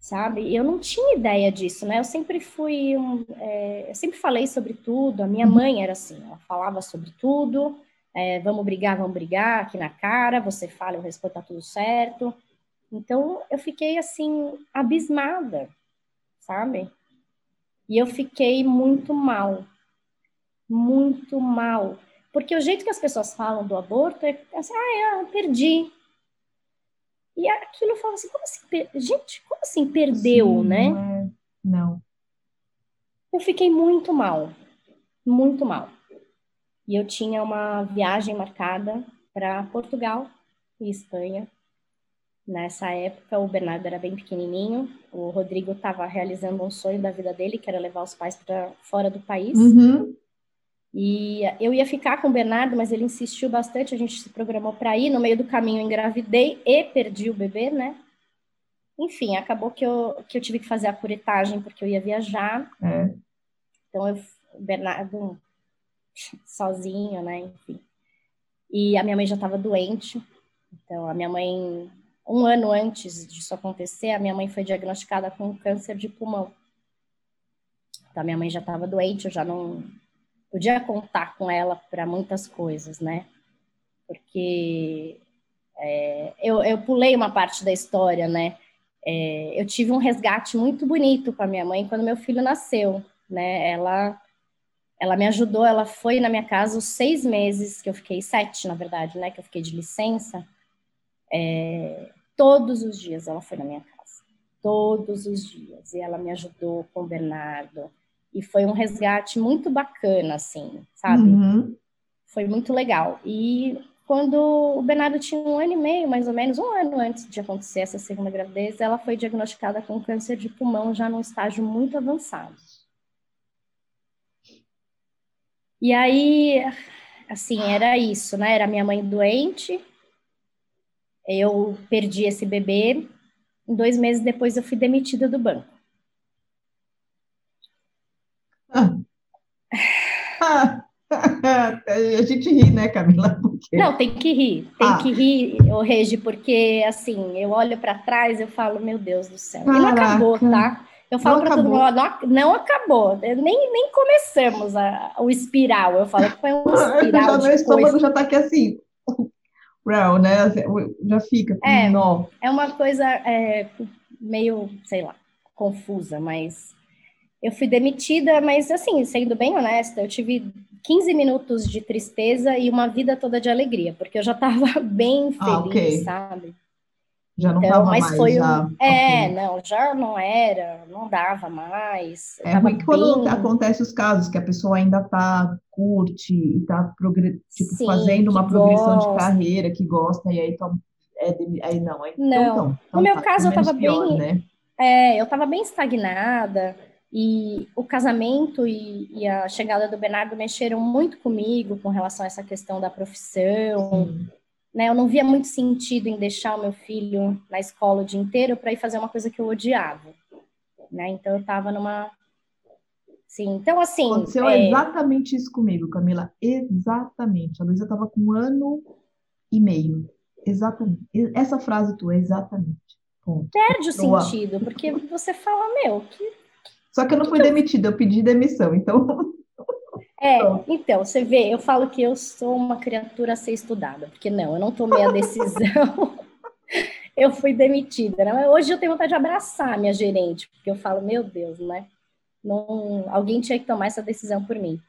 Sabe? Eu não tinha ideia disso, né? Eu sempre fui, um, é, eu sempre falei sobre tudo. A minha mãe era assim, ela falava sobre tudo. É, vamos brigar, vamos brigar aqui na cara. Você fala, eu respondo, tá tudo certo. Então eu fiquei assim abismada, sabe? E eu fiquei muito mal, muito mal, porque o jeito que as pessoas falam do aborto é assim, ah, eu perdi. E aquilo eu falo assim, como assim, per... gente, como assim perdeu, Sim, né? Não, é... não. Eu fiquei muito mal, muito mal. E eu tinha uma viagem marcada para Portugal e Espanha Nessa época, o Bernardo era bem pequenininho, o Rodrigo estava realizando um sonho da vida dele, que era levar os pais para fora do país. Uhum. E eu ia ficar com o Bernardo, mas ele insistiu bastante, a gente se programou para ir. No meio do caminho, engravidei e perdi o bebê, né? Enfim, acabou que eu, que eu tive que fazer a curetagem porque eu ia viajar. É. Então, eu, o Bernardo sozinho, né? Enfim. E a minha mãe já estava doente. Então, a minha mãe um ano antes disso acontecer, a minha mãe foi diagnosticada com câncer de pulmão. Então, a minha mãe já estava doente, eu já não podia contar com ela para muitas coisas, né? Porque é, eu, eu pulei uma parte da história, né? É, eu tive um resgate muito bonito com a minha mãe quando meu filho nasceu, né? Ela, ela me ajudou, ela foi na minha casa os seis meses que eu fiquei, sete, na verdade, né? Que eu fiquei de licença. É, todos os dias ela foi na minha casa, todos os dias, e ela me ajudou com o Bernardo, e foi um resgate muito bacana, assim, sabe? Uhum. Foi muito legal. E quando o Bernardo tinha um ano e meio, mais ou menos, um ano antes de acontecer essa segunda gravidez, ela foi diagnosticada com câncer de pulmão já num estágio muito avançado. E aí, assim, era isso, né? Era minha mãe doente, eu perdi esse bebê. Dois meses depois eu fui demitida do banco. Ah. Ah. A gente ri, né, Camila? Porque... Não, tem que rir, tem ah. que rir, o Regi, porque assim, eu olho para trás e falo, meu Deus do céu. Caraca. Acabou, tá? Eu falo para todo mundo, não, não acabou, nem, nem começamos a, o espiral. Eu falo que foi um espiral. Já, meu estômago já tá aqui assim brown, né? Já fica com é, nó. É uma coisa é, meio, sei lá, confusa, mas eu fui demitida, mas assim, sendo bem honesta, eu tive 15 minutos de tristeza e uma vida toda de alegria, porque eu já estava bem feliz, ah, okay. sabe? Já não então, mas mais, foi já... um... É, okay. não, já não era, não dava mais. É ruim bem... quando acontece os casos que a pessoa ainda tá, curte e tá progr... tipo, Sim, fazendo uma progressão gosta. de carreira, que gosta, e aí, toma... é aí não. Aí, não, então, então, no então meu tá, caso eu tava pior, bem... Né? É, eu tava bem estagnada, e o casamento e, e, a chegada do Bernardo mexeram muito comigo com relação a essa questão da profissão, Sim né? Eu não via muito sentido em deixar o meu filho na escola o dia inteiro para ir fazer uma coisa que eu odiava, né? Então eu estava numa Sim, então assim. Aconteceu é... exatamente isso comigo, Camila. Exatamente. A Luísa estava com um ano e meio. Exatamente. Essa frase tua, exatamente. Ponto. Perde o sentido, porque você fala, meu, que. Só que eu não fui demitida, eu pedi demissão, então é, então, você vê, eu falo que eu sou uma criatura a ser estudada, porque não, eu não tomei a decisão, eu fui demitida, né? Hoje eu tenho vontade de abraçar minha gerente, porque eu falo, meu Deus, né? Não, alguém tinha que tomar essa decisão por mim.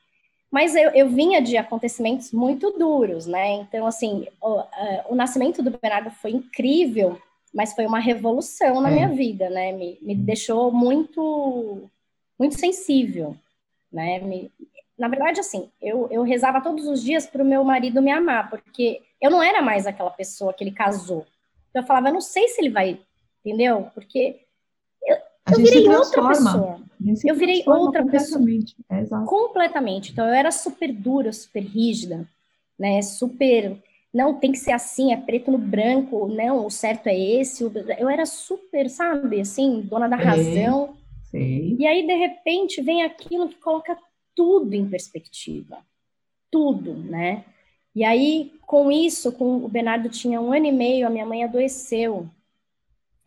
Mas eu, eu vinha de acontecimentos muito duros, né? Então, assim, o, uh, o nascimento do Bernardo foi incrível, mas foi uma revolução na é. minha vida, né? Me, me deixou muito, muito sensível, né? Me, na verdade, assim, eu, eu rezava todos os dias para o meu marido me amar, porque eu não era mais aquela pessoa que ele casou. Então eu falava, eu não sei se ele vai, entendeu? Porque eu, eu virei outra pessoa. Eu virei outra pessoa. É, completamente. Então eu era super dura, super rígida, né? Super. Não, tem que ser assim, é preto no branco, não, o certo é esse. Eu era super, sabe, assim, dona da razão. E aí, de repente, vem aquilo que coloca tudo em perspectiva. Tudo, né? E aí, com isso, com o Bernardo tinha um ano e meio, a minha mãe adoeceu.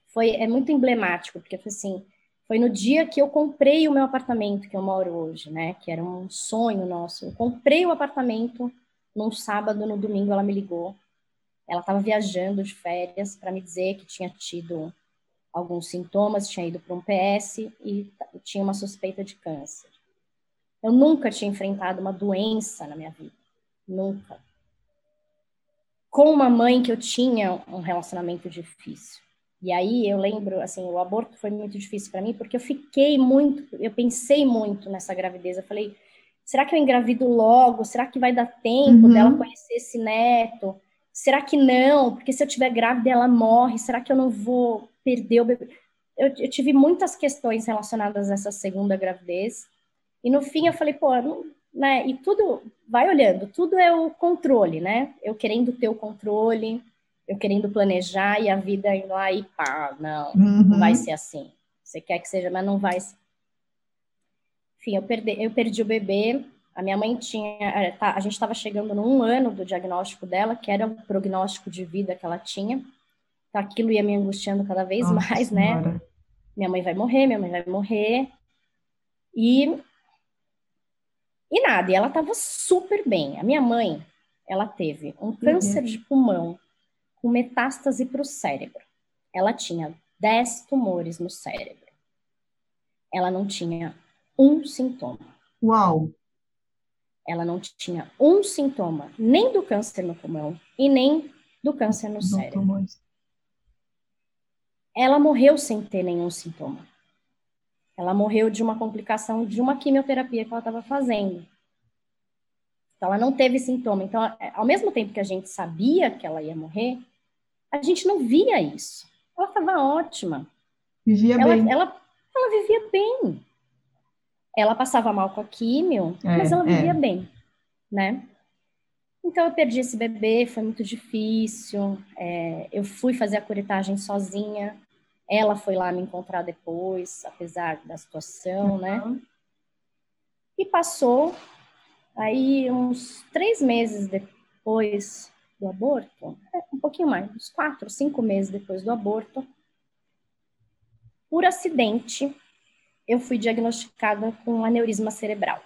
Foi, é muito emblemático, porque foi assim, foi no dia que eu comprei o meu apartamento que eu moro hoje, né? Que era um sonho nosso. Eu comprei o apartamento num sábado, no domingo ela me ligou. ela estava viajando de férias para me dizer que tinha tido alguns sintomas, tinha ido para um PS e tinha uma suspeita de câncer. Eu nunca tinha enfrentado uma doença na minha vida, nunca. Com uma mãe que eu tinha um relacionamento difícil. E aí eu lembro, assim, o aborto foi muito difícil para mim porque eu fiquei muito, eu pensei muito nessa gravidez. Eu falei, será que eu engravido logo? Será que vai dar tempo uhum. dela conhecer esse neto? Será que não? Porque se eu tiver grávida ela morre. Será que eu não vou perder o bebê? Eu, eu tive muitas questões relacionadas a essa segunda gravidez. E no fim eu falei, pô, não, né? E tudo, vai olhando, tudo é o controle, né? Eu querendo ter o controle, eu querendo planejar e a vida indo lá e pá, não, uhum. não vai ser assim. Você quer que seja, mas não vai ser. Enfim, eu perdi, eu perdi o bebê. A minha mãe tinha. É, tá, a gente estava chegando num ano do diagnóstico dela, que era o prognóstico de vida que ela tinha. Então, aquilo ia me angustiando cada vez Nossa mais, né? senhora. né? Minha mãe vai morrer, minha mãe vai morrer. E. E nada, e ela estava super bem. A minha mãe, ela teve um câncer uhum. de pulmão com metástase para o cérebro. Ela tinha 10 tumores no cérebro. Ela não tinha um sintoma. Uau! Ela não tinha um sintoma, nem do câncer no pulmão e nem do câncer no cérebro. Ela morreu sem ter nenhum sintoma. Ela morreu de uma complicação de uma quimioterapia que ela estava fazendo. Então, ela não teve sintoma. Então, é, ao mesmo tempo que a gente sabia que ela ia morrer, a gente não via isso. Ela estava ótima. Vivia ela, bem. Ela, ela vivia bem. Ela passava mal com a químio, é, mas ela vivia é. bem, né? Então eu perdi esse bebê, foi muito difícil. É, eu fui fazer a curetagem sozinha. Ela foi lá me encontrar depois, apesar da situação, uhum. né? E passou. Aí, uns três meses depois do aborto, é, um pouquinho mais, uns quatro, cinco meses depois do aborto, por acidente, eu fui diagnosticada com aneurisma cerebral.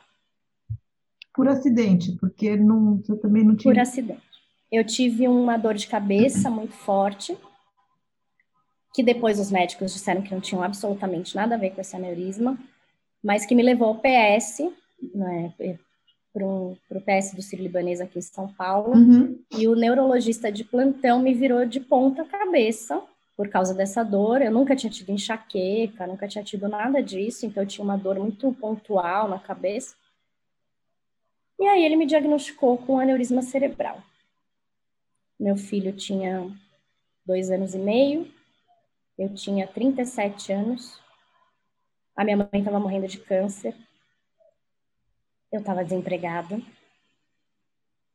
Por acidente, porque não, você também não tinha. Por acidente. Eu tive uma dor de cabeça muito forte, que depois os médicos disseram que não tinham absolutamente nada a ver com esse aneurisma, mas que me levou ao PS, né, para o PS do Sírio-Libanês aqui em São Paulo, uhum. e o neurologista de plantão me virou de ponta cabeça por causa dessa dor. Eu nunca tinha tido enxaqueca, nunca tinha tido nada disso, então eu tinha uma dor muito pontual na cabeça. E aí ele me diagnosticou com aneurisma cerebral. Meu filho tinha dois anos e meio, eu tinha 37 anos, a minha mãe estava morrendo de câncer, eu estava desempregada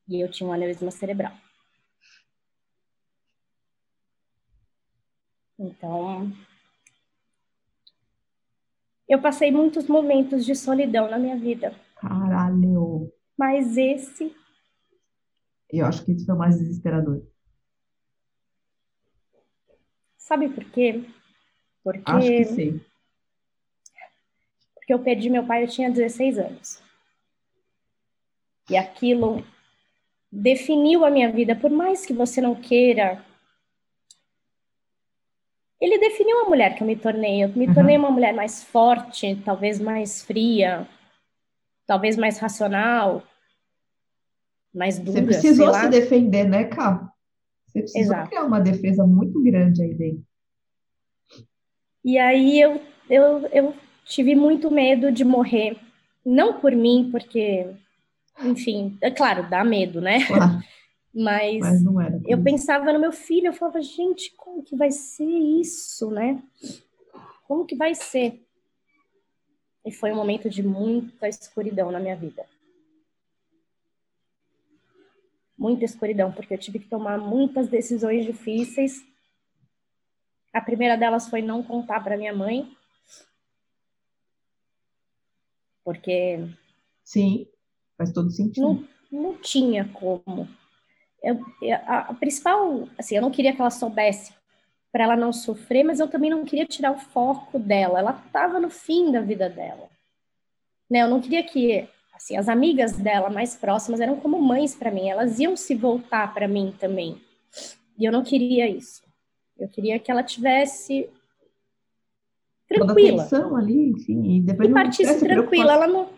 e eu tinha um aneurisma cerebral. Então, eu passei muitos momentos de solidão na minha vida. Caralho! Mas esse. Eu acho que esse foi o mais desesperador. Sabe por quê? Porque. Acho que sei. Porque eu perdi meu pai, eu tinha 16 anos. E aquilo definiu a minha vida, por mais que você não queira ele definiu a mulher que eu me tornei. Eu me uhum. tornei uma mulher mais forte, talvez mais fria, talvez mais racional, mais dura. Você precisou se defender, né, Cá? Você precisou Exato. criar uma defesa muito grande aí dentro. E aí eu, eu, eu tive muito medo de morrer. Não por mim, porque, enfim, é claro, dá medo, né? Claro. Mas, Mas eu pensava no meu filho, eu falava, gente, como que vai ser isso, né? Como que vai ser? E foi um momento de muita escuridão na minha vida. Muita escuridão, porque eu tive que tomar muitas decisões difíceis. A primeira delas foi não contar para minha mãe. Porque. Sim, faz todo sentido. Não, não tinha como eu, a, a, principal, assim, eu não queria que ela soubesse para ela não sofrer, mas eu também não queria tirar o foco dela. Ela estava no fim da vida dela. Né? Eu não queria que, assim, as amigas dela mais próximas eram como mães para mim. Elas iam se voltar para mim também. E eu não queria isso. Eu queria que ela tivesse tranquila. Toda ali, enfim, e depois e partisse tranquila. Ela não,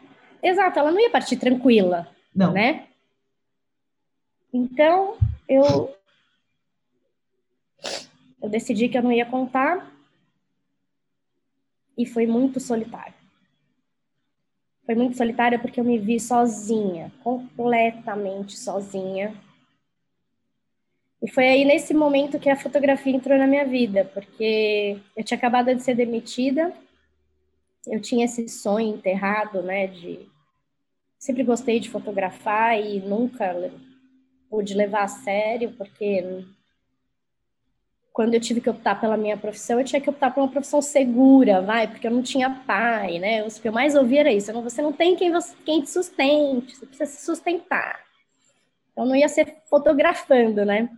exato, ela não ia partir tranquila, não. né? Então, eu eu decidi que eu não ia contar e foi muito solitário. Foi muito solitária porque eu me vi sozinha, completamente sozinha. E foi aí nesse momento que a fotografia entrou na minha vida, porque eu tinha acabado de ser demitida, eu tinha esse sonho enterrado, né, de sempre gostei de fotografar e nunca pude levar a sério, porque quando eu tive que optar pela minha profissão, eu tinha que optar por uma profissão segura, vai, porque eu não tinha pai, né? O que eu mais ouvia era isso: você não tem quem, você, quem te sustente, você precisa se sustentar. Então não ia ser fotografando, né?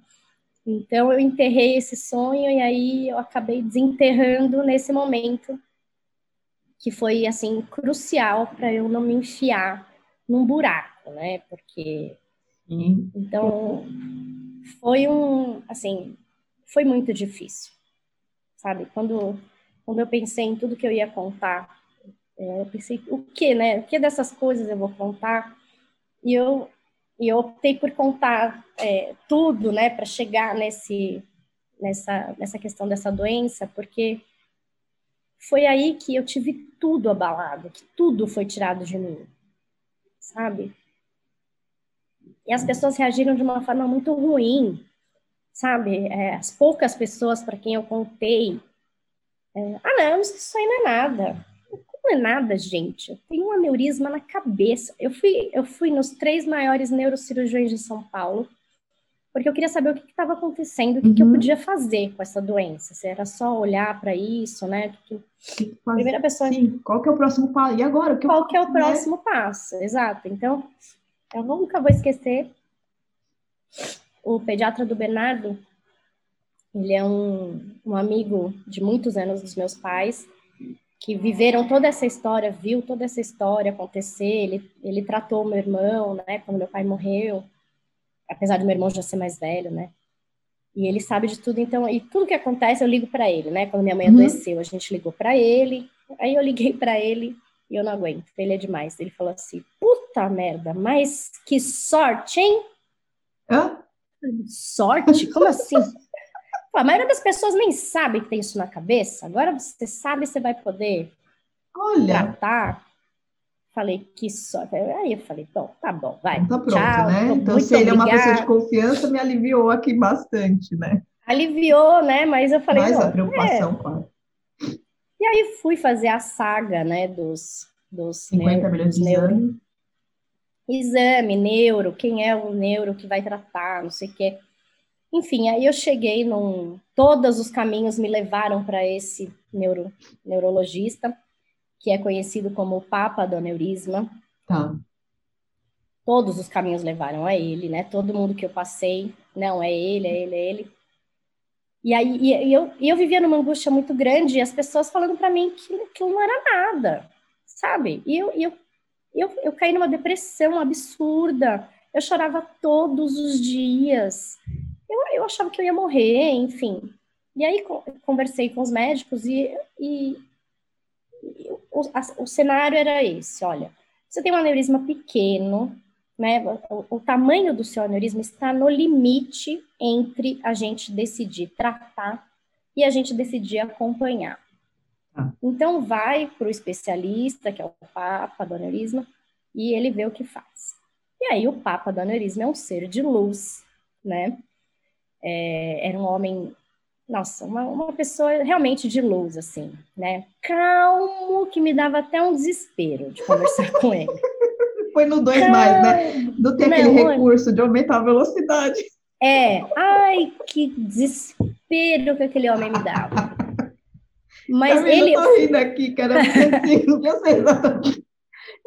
Então eu enterrei esse sonho e aí eu acabei desenterrando nesse momento que foi assim crucial para eu não me enfiar num buraco, né? Porque então foi um assim foi muito difícil, sabe? Quando, quando eu pensei em tudo que eu ia contar, é, eu pensei, o que, né? O que dessas coisas eu vou contar? E eu, e eu optei por contar é, tudo, né, para chegar nesse, nessa, nessa questão dessa doença, porque foi aí que eu tive tudo abalado, que tudo foi tirado de mim, sabe? E as pessoas reagiram de uma forma muito ruim, sabe? É, as poucas pessoas para quem eu contei. É, ah, não, isso aí não é nada. Não é nada, gente. Eu tenho um aneurisma na cabeça. Eu fui, eu fui nos três maiores neurocirurgiões de São Paulo, porque eu queria saber o que estava acontecendo, o que, uhum. que, eu uhum. podia fazer com essa doença. Se era só olhar para isso, né? Que, que... Primeira pessoa. Sim. Qual que é o próximo passo? E agora? Que Qual que é o né? próximo passo? Exato. Então, eu nunca vou esquecer o pediatra do Bernardo, ele é um, um amigo de muitos anos dos meus pais, que viveram toda essa história, viu toda essa história acontecer. Ele, ele tratou meu irmão, né, quando meu pai morreu, apesar do meu irmão já ser mais velho, né? E ele sabe de tudo, então, e tudo que acontece eu ligo para ele, né? Quando minha mãe uhum. adoeceu, a gente ligou para ele, aí eu liguei para ele e eu não aguento, ele é demais. Ele falou assim: puta merda, mas que sorte, hein? Hã? Sorte? Como assim? Pô, a maioria das pessoas nem sabe que tem isso na cabeça. Agora você sabe, você vai poder Olha. tratar. Falei, que sorte. Aí eu falei, bom, tá bom, vai. Então tá pronto, Tchau, né? Então, se ele é uma pessoa de confiança, me aliviou aqui bastante, né? Aliviou, né? Mas eu falei. Mais a preocupação, é. claro. E aí fui fazer a saga, né, dos, dos 50 milhões de neuro exame, neuro, quem é o neuro que vai tratar, não sei o quê. Enfim, aí eu cheguei num. Todos os caminhos me levaram para esse neuro, neurologista, que é conhecido como o Papa do Aneurisma. Tá. Todos os caminhos levaram a ele, né? Todo mundo que eu passei, não, é ele, é ele, é ele. E aí e eu, e eu vivia numa angústia muito grande, e as pessoas falando para mim que aquilo não era nada, sabe? E eu, e eu eu, eu caí numa depressão absurda. Eu chorava todos os dias. Eu, eu achava que eu ia morrer, enfim. E aí conversei com os médicos e, e, e o, a, o, cenário era esse: olha, você tem um aneurisma pequeno, né? O, o, tamanho do seu aneurisma está no limite entre a gente decidir tratar e a gente decidir acompanhar. Ah. Então, vai para o especialista, que é o Papa do aneurisma, e ele vê o que faz. E aí, o Papa do aneurisma é um ser de luz, né? É, era um homem, nossa, uma, uma pessoa realmente de luz, assim, né? Calmo, que me dava até um desespero de conversar com ele. Foi no 2 mais, né? Não tem aquele Não, recurso de aumentar a velocidade. É, ai, que desespero que aquele homem me dava. Mas ele. Eu tô rindo aqui, cara, porque assim, eu sei exatamente.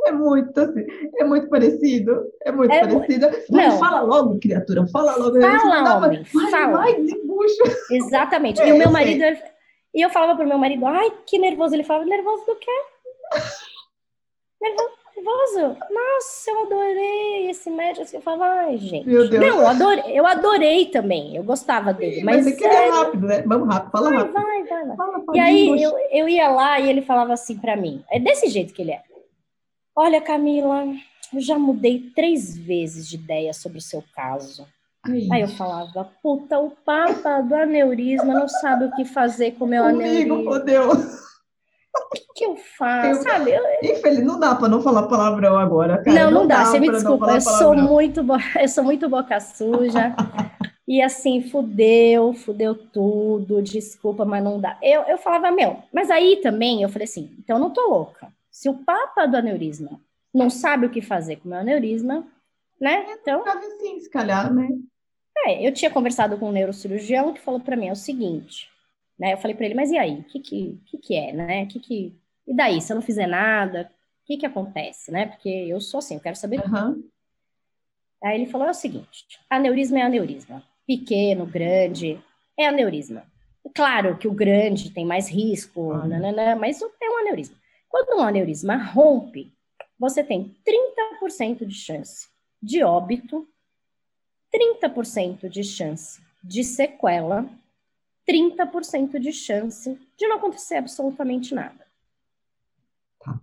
É muito assim, é muito parecido, é muito é parecido. Mas não. fala logo, criatura, fala logo. Fala, homem, vai, fala. Vai, desembucha. Exatamente. É, e o meu marido, e eu falava pro meu marido, ai, que nervoso. Ele falava, nervoso do quê? nervoso. Nervoso. Nossa, eu adorei esse médico. Eu falava, ai, gente. Meu Deus. Não, eu adorei, eu adorei também. Eu gostava dele. Sim, mas, mas é, é rápido, né? Vamos rápido, fala vai, rápido. Vai, vai, vai. Fala, e aí eu, eu ia lá e ele falava assim para mim. É desse jeito que ele é. Olha, Camila, eu já mudei três vezes de ideia sobre o seu caso. Ai. Aí eu falava, puta, o papa do aneurisma não sabe o que fazer com o meu Comigo, aneurisma. Oh Deus! O que, que eu faço? Eu, Sabe? Eu... Infeliz, não dá para não falar palavrão agora, cara. Não, não, não dá, dá, você me desculpa, eu sou muito, eu sou muito boca suja. e assim, fudeu, fudeu tudo, desculpa, mas não dá. Eu, eu falava, meu, mas aí também eu falei assim, então eu não tô louca. Se o papa do aneurisma não sabe o que fazer com o meu aneurisma, né? Então. Sabe sim, se calhar, né? É, eu tinha conversado com um neurocirurgião que falou para mim é o seguinte, né? Eu falei para ele, mas e aí? O que que, que que é, né? Que que... E daí, se eu não fizer nada, o que que acontece, né? Porque eu sou assim, eu quero saber uhum. Aí ele falou é o seguinte, aneurisma é aneurisma. Pequeno, grande, é aneurisma. Claro que o grande tem mais risco, uhum. nananã, mas é um aneurisma. Quando um aneurisma rompe, você tem 30% de chance de óbito 30% de chance de sequela, 30% de chance de não acontecer absolutamente nada. Tá.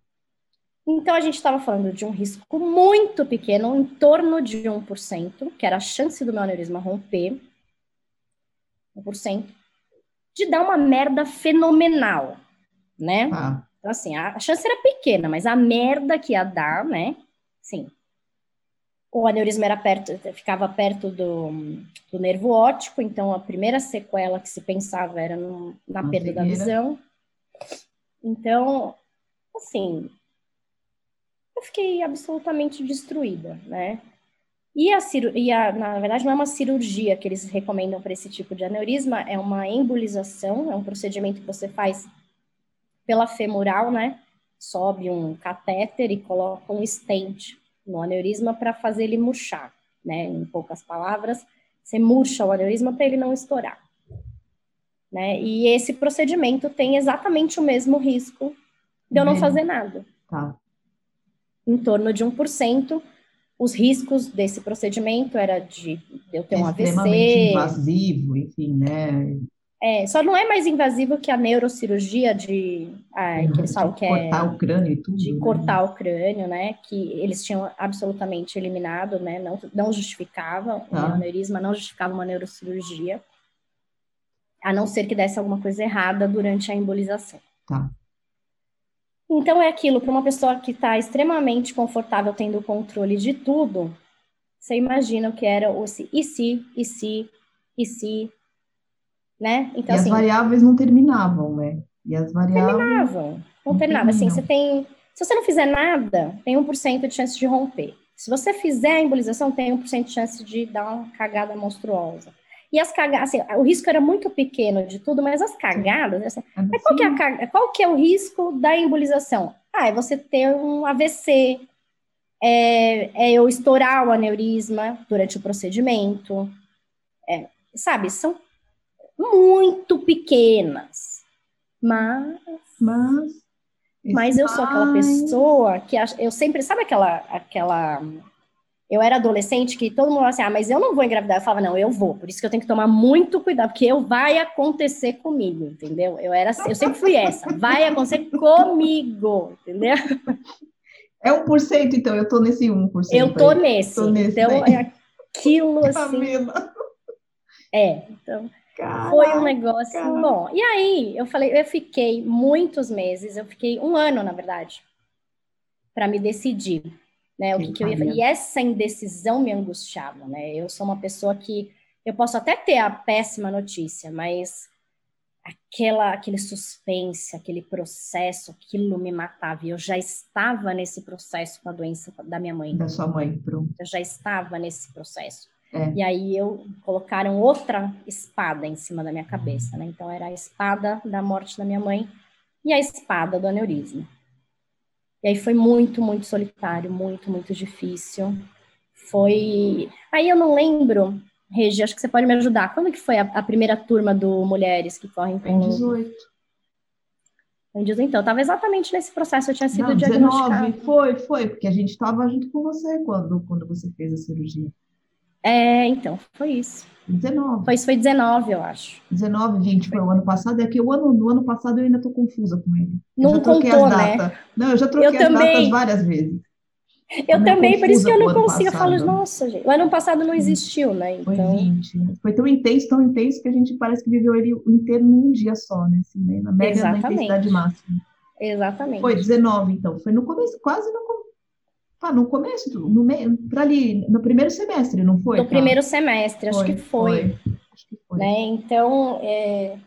Então, a gente estava falando de um risco muito pequeno, em torno de 1%, que era a chance do meu aneurisma romper, 1%, de dar uma merda fenomenal, né? Ah. Então, assim, a chance era pequena, mas a merda que ia dar, né? Sim, o aneurisma era perto, ficava perto do, do nervo óptico, então a primeira sequela que se pensava era no, na perda da visão. Então, assim, eu fiquei absolutamente destruída, né? E a, cirurgia, na verdade, não é uma cirurgia que eles recomendam para esse tipo de aneurisma, é uma embolização, é um procedimento que você faz pela femoral, né? Sobe um catéter e coloca um stent no aneurisma para fazer ele murchar, né? Em poucas palavras, você murcha o aneurisma para ele não estourar. Né? E esse procedimento tem exatamente o mesmo risco de eu não fazer nada. Tá. Em torno de 1%. Os riscos desse procedimento era de eu ter um AVC. Extremamente invasivo, enfim, né? É, só não é mais invasivo que a neurocirurgia de ah, que eles falam que é cortar o crânio e tudo. De né? cortar o crânio, né? Que eles tinham absolutamente eliminado, né? Não, não justificava ah. o aneurisma, não justificava uma neurocirurgia, a não ser que desse alguma coisa errada durante a embolização. Tá. Então é aquilo para uma pessoa que está extremamente confortável tendo o controle de tudo. Você imagina o que era o se, e se, e se, e se, né? Então, e assim, as variáveis não terminavam, né? E as variáveis... Terminavam, não, terminavam. Assim, você tem... Se você não fizer nada, tem 1% de chance de romper. Se você fizer a embolização, tem 1% de chance de dar uma cagada monstruosa. E as cagadas, assim, o risco era muito pequeno de tudo, mas as cagadas, assim, mas qual, que é a, qual que é o risco da embolização? Ah, é você ter um AVC, é, é eu estourar o aneurisma durante o procedimento, é, sabe, são muito pequenas. Mas. Mas. Mas eu sou aquela pessoa que eu sempre. Sabe aquela. aquela eu era adolescente que todo mundo falava assim, ah, mas eu não vou engravidar. Eu falava, não, eu vou. Por isso que eu tenho que tomar muito cuidado, porque eu vai acontecer comigo, entendeu? Eu era, eu sempre fui essa. Vai acontecer comigo, entendeu? É 1%, então, eu tô nesse 1%. Eu tô nesse. Tô nesse então, é aquilo assim. Camila. É, então. Caraca, foi um negócio bom. E aí, eu falei, eu fiquei muitos meses, eu fiquei um ano, na verdade, para me decidir, né, o que, que eu ia fazer. E essa indecisão me angustiava, né? Eu sou uma pessoa que eu posso até ter a péssima notícia, mas aquela aquele suspense, aquele processo, aquilo me matava. E eu já estava nesse processo com a doença da minha mãe. Da sua mãe, pronto. Eu já estava nesse processo. É. E aí eu colocaram outra espada em cima da minha cabeça, né? Então era a espada da morte da minha mãe e a espada do aneurisma. E aí foi muito, muito solitário, muito, muito difícil. Foi. Aí eu não lembro, Regi, acho que você pode me ajudar. Quando que foi a, a primeira turma do Mulheres que correm com. Em 18. Então, estava exatamente nesse processo, eu tinha sido Não, diagnosticada. 19, foi, foi, porque a gente estava junto com você quando, quando você fez a cirurgia. É, então, foi isso. 19. Foi isso, foi 19, eu acho. 19, 20 foi, foi o ano passado, é que o ano, no ano passado eu ainda estou confusa com ele. Eu não contou, né? Não, eu já troquei eu as também. datas várias vezes. Eu também, por isso que eu não consigo. Eu falo, nossa, gente, o ano passado não existiu, né? Então... Foi 20. Foi tão intenso, tão intenso que a gente parece que viveu ele inteiro num dia só, né? Assim, né? Na mega na intensidade máxima. Exatamente. Foi 19, então. Foi no começo, quase no, ah, no começo, no meio, para ali, no primeiro semestre, não foi? No tá? primeiro semestre, acho que foi. foi. Acho que foi. Né? Então, é...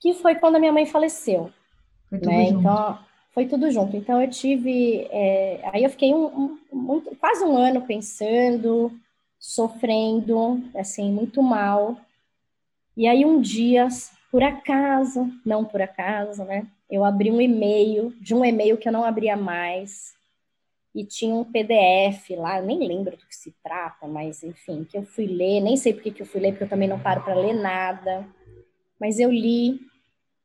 que foi quando a minha mãe faleceu. Foi tudo né? junto. Então, foi tudo junto. Então eu tive, é, aí eu fiquei um, um, quase um ano pensando, sofrendo, assim, muito mal. E aí um dia, por acaso, não por acaso, né? Eu abri um e-mail, de um e-mail que eu não abria mais, e tinha um PDF lá, eu nem lembro do que se trata, mas enfim, que eu fui ler, nem sei por que eu fui ler, porque eu também não paro para ler nada, mas eu li,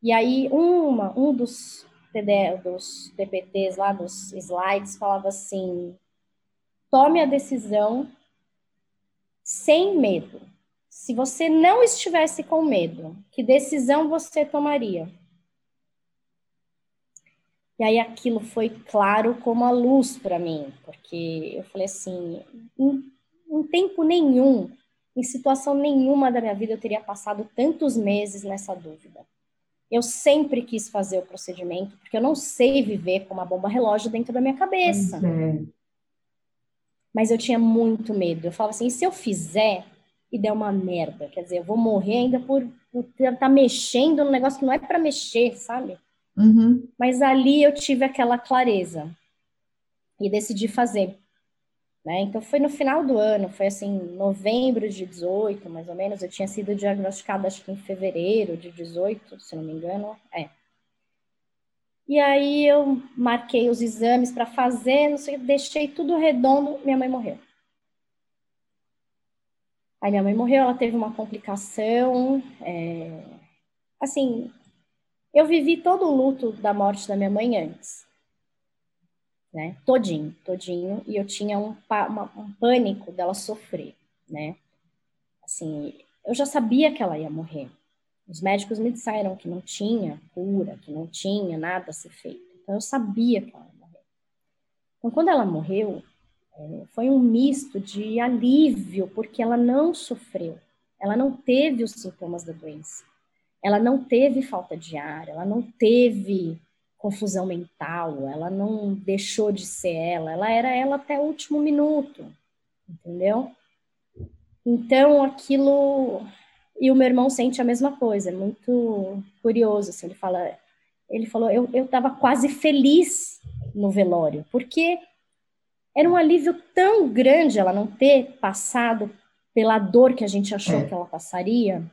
e aí uma, um dos dos PPTs lá, dos slides, falava assim: tome a decisão sem medo. Se você não estivesse com medo, que decisão você tomaria? E aí aquilo foi claro como a luz para mim, porque eu falei assim, em, em tempo nenhum, em situação nenhuma da minha vida eu teria passado tantos meses nessa dúvida. Eu sempre quis fazer o procedimento, porque eu não sei viver com uma bomba relógio dentro da minha cabeça. É. Mas eu tinha muito medo. Eu falava assim, e se eu fizer e der uma merda? Quer dizer, eu vou morrer ainda por estar tá mexendo no negócio que não é para mexer, sabe? Uhum. Mas ali eu tive aquela clareza e decidi fazer. Né? Então foi no final do ano, foi assim, novembro de 18, mais ou menos. Eu tinha sido diagnosticada, acho que em fevereiro de 18, se não me engano. É. E aí eu marquei os exames para fazer, não sei, deixei tudo redondo, minha mãe morreu. Aí minha mãe morreu, ela teve uma complicação. É... Assim, eu vivi todo o luto da morte da minha mãe antes né? Todinho, todinho. E eu tinha um, uma, um pânico dela sofrer, né? Assim, eu já sabia que ela ia morrer. Os médicos me disseram que não tinha cura, que não tinha nada a ser feito. Então eu sabia que ela ia morrer. Então quando ela morreu, é, foi um misto de alívio, porque ela não sofreu. Ela não teve os sintomas da doença. Ela não teve falta de ar, ela não teve confusão mental, ela não deixou de ser ela, ela era ela até o último minuto, entendeu? Então aquilo e o meu irmão sente a mesma coisa, é muito curioso, assim, ele fala, ele falou, eu eu estava quase feliz no velório, porque era um alívio tão grande ela não ter passado pela dor que a gente achou é. que ela passaria,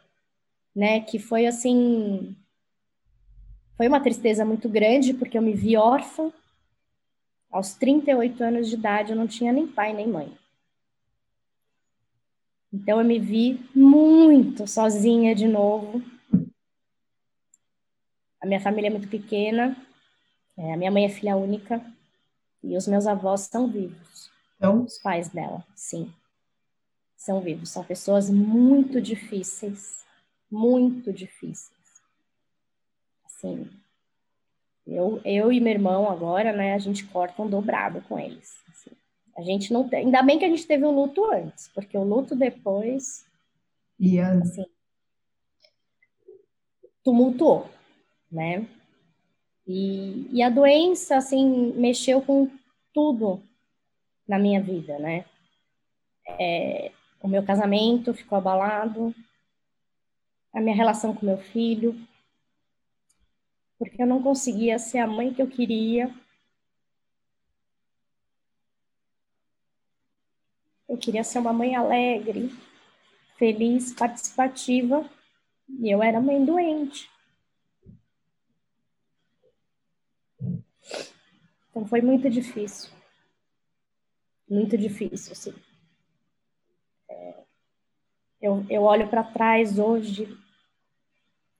né? Que foi assim foi uma tristeza muito grande, porque eu me vi órfã. Aos 38 anos de idade, eu não tinha nem pai nem mãe. Então, eu me vi muito sozinha de novo. A minha família é muito pequena. É, a minha mãe é filha única. E os meus avós são vivos. Então? Os pais dela, sim. São vivos. São pessoas muito difíceis. Muito difíceis Sim. Eu, eu e meu irmão agora, né, a gente corta um dobrado com eles. Assim. A gente não tem, ainda bem que a gente teve o um luto antes, porque o luto depois, yeah. assim, tumultuou, né? E, e a doença, assim, mexeu com tudo na minha vida, né? É, o meu casamento ficou abalado, a minha relação com meu filho, porque eu não conseguia ser a mãe que eu queria. Eu queria ser uma mãe alegre, feliz, participativa, e eu era mãe doente. Então foi muito difícil. Muito difícil, assim. Eu, eu olho para trás hoje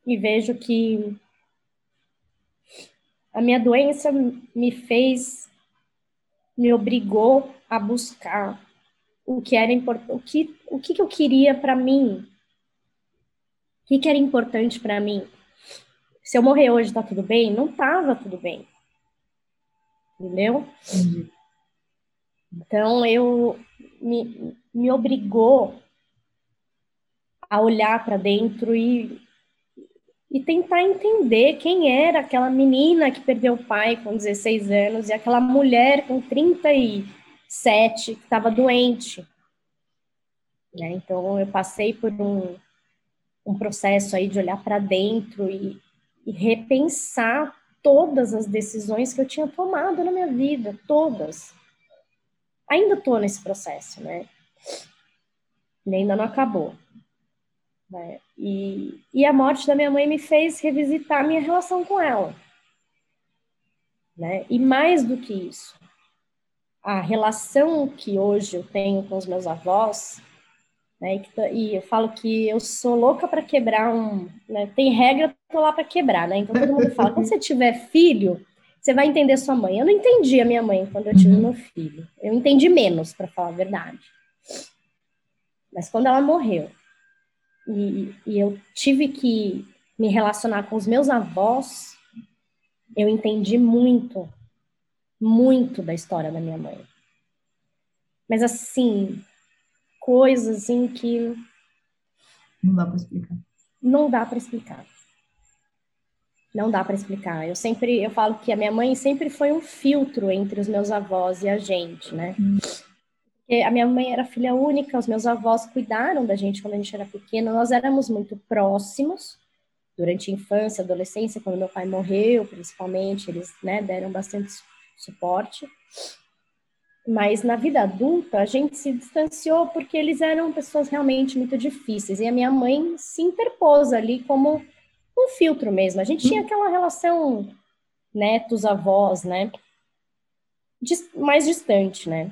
e vejo que a minha doença me fez, me obrigou a buscar o que era importante, o que, o que, que eu queria para mim, o que, que era importante para mim. Se eu morrer hoje, tá tudo bem? Não tava tudo bem. Entendeu? Então, eu me, me obrigou a olhar para dentro e, e tentar entender quem era aquela menina que perdeu o pai com 16 anos e aquela mulher com 37 que estava doente. Né? Então, eu passei por um, um processo aí de olhar para dentro e, e repensar todas as decisões que eu tinha tomado na minha vida, todas. Ainda estou nesse processo, né? E ainda não acabou. Né? E, e a morte da minha mãe me fez revisitar minha relação com ela. Né? E mais do que isso, a relação que hoje eu tenho com os meus avós, né? E, que, e eu falo que eu sou louca para quebrar um. Né? Tem regra, tô lá para quebrar, né? Então todo mundo fala: quando você tiver filho, você vai entender sua mãe. Eu não entendi a minha mãe quando eu tive uhum. meu filho. Eu entendi menos, para falar a verdade. Mas quando ela morreu, e, e eu tive que me relacionar com os meus avós, eu entendi muito, muito da história da minha mãe. Mas assim, coisas em que não dá para explicar. Não dá para explicar. Não dá para explicar. Eu sempre, eu falo que a minha mãe sempre foi um filtro entre os meus avós e a gente, né? Hum. A minha mãe era filha única, os meus avós cuidaram da gente quando a gente era pequena, nós éramos muito próximos durante a infância, adolescência, quando meu pai morreu, principalmente, eles né, deram bastante suporte. Mas na vida adulta, a gente se distanciou porque eles eram pessoas realmente muito difíceis. E a minha mãe se interpôs ali como um filtro mesmo. A gente tinha aquela relação netos-avós, né? mais distante, né?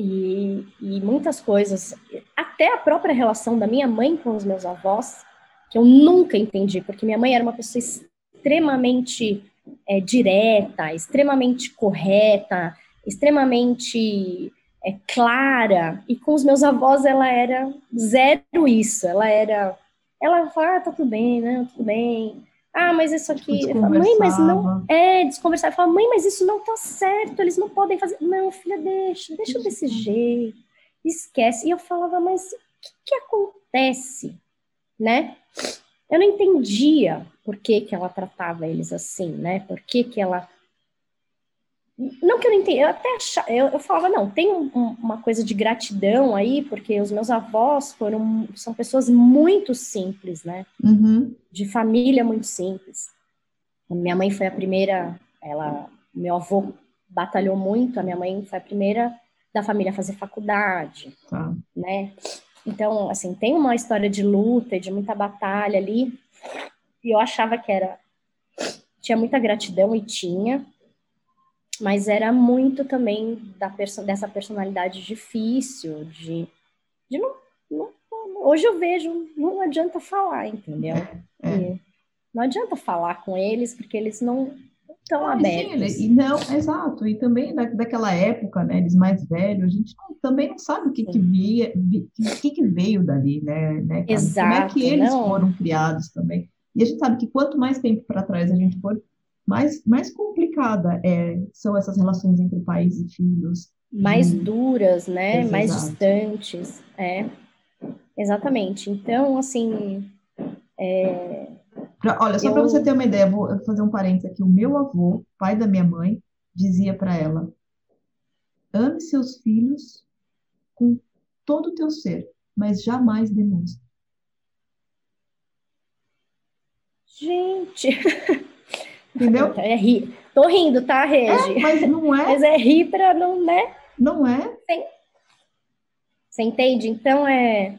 E, e muitas coisas, até a própria relação da minha mãe com os meus avós, que eu nunca entendi, porque minha mãe era uma pessoa extremamente é, direta, extremamente correta, extremamente é, clara, e com os meus avós ela era zero isso, ela era, ela falava, ah, tá tudo bem, né, tudo bem, ah, mas isso aqui. Eu falo, mãe, mas não. É, desconversar. Eu falo, mãe, mas isso não tá certo, eles não podem fazer. Não, filha, deixa, deixa desse jeito. Esquece. E eu falava, mas o que, que acontece? Né? Eu não entendia por que, que ela tratava eles assim, né? Por que, que ela não que eu não entendi, eu até achava, eu, eu falava, não, tem um, uma coisa de gratidão aí, porque os meus avós foram, são pessoas muito simples, né? Uhum. De família muito simples. Minha mãe foi a primeira, ela, meu avô batalhou muito, a minha mãe foi a primeira da família a fazer faculdade, tá. né? Então, assim, tem uma história de luta e de muita batalha ali, e eu achava que era, tinha muita gratidão e tinha, mas era muito também da perso dessa personalidade difícil, de, de não, não, Hoje eu vejo, não adianta falar, entendeu? É, é. Não adianta falar com eles, porque eles não estão ah, abertos. Sim, e não, exato, e também da, daquela época, né, eles mais velhos, a gente não, também não sabe o que que, via, que que veio dali, né, né Exato, Como é que eles não. foram criados também. E a gente sabe que quanto mais tempo para trás a gente for, mais, mais complicada é, são essas relações entre pais e filhos. Mais duras, né? mais distantes. É. Exatamente. Então, assim. É... Pra, olha, só eu... para você ter uma ideia, vou fazer um parênteses aqui. O meu avô, pai da minha mãe, dizia para ela: ame seus filhos com todo o teu ser, mas jamais demonstre. Gente, Entendeu? É rir. Tô rindo, tá, Regi? É, mas não é. Mas é rir para não, né? Não é? Sim. Você entende? Então é.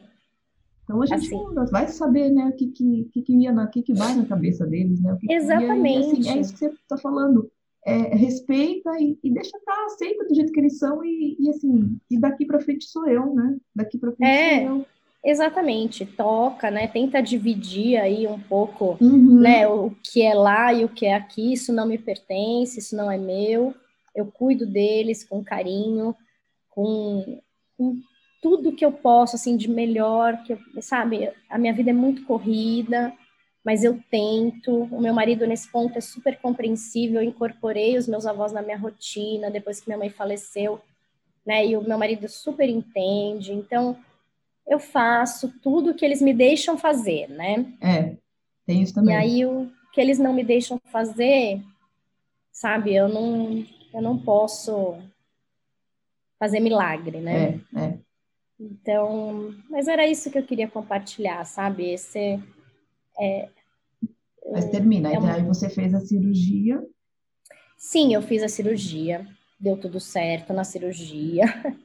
Então a gente assim. vai saber, né, o que que, que, que, ia na, que, que vai na cabeça deles, né? Que Exatamente. Que ia, assim, é isso que você está falando. É, respeita e, e deixa estar, tá, aceita do jeito que eles são e, e assim, e daqui para frente sou eu, né? Daqui para frente é. sou eu. Exatamente, toca, né? Tenta dividir aí um pouco, uhum. né? O que é lá e o que é aqui. Isso não me pertence, isso não é meu. Eu cuido deles com carinho, com, com tudo que eu posso, assim, de melhor, que eu, sabe? A minha vida é muito corrida, mas eu tento. O meu marido, nesse ponto, é super compreensível. Eu incorporei os meus avós na minha rotina depois que minha mãe faleceu, né? E o meu marido super entende. Então, eu faço tudo que eles me deixam fazer, né? É, tem isso também. E aí, o que eles não me deixam fazer, sabe? Eu não, eu não posso fazer milagre, né? É, é. Então, mas era isso que eu queria compartilhar, sabe? Esse. É, mas termina, é uma... aí você fez a cirurgia. Sim, eu fiz a cirurgia, deu tudo certo na cirurgia.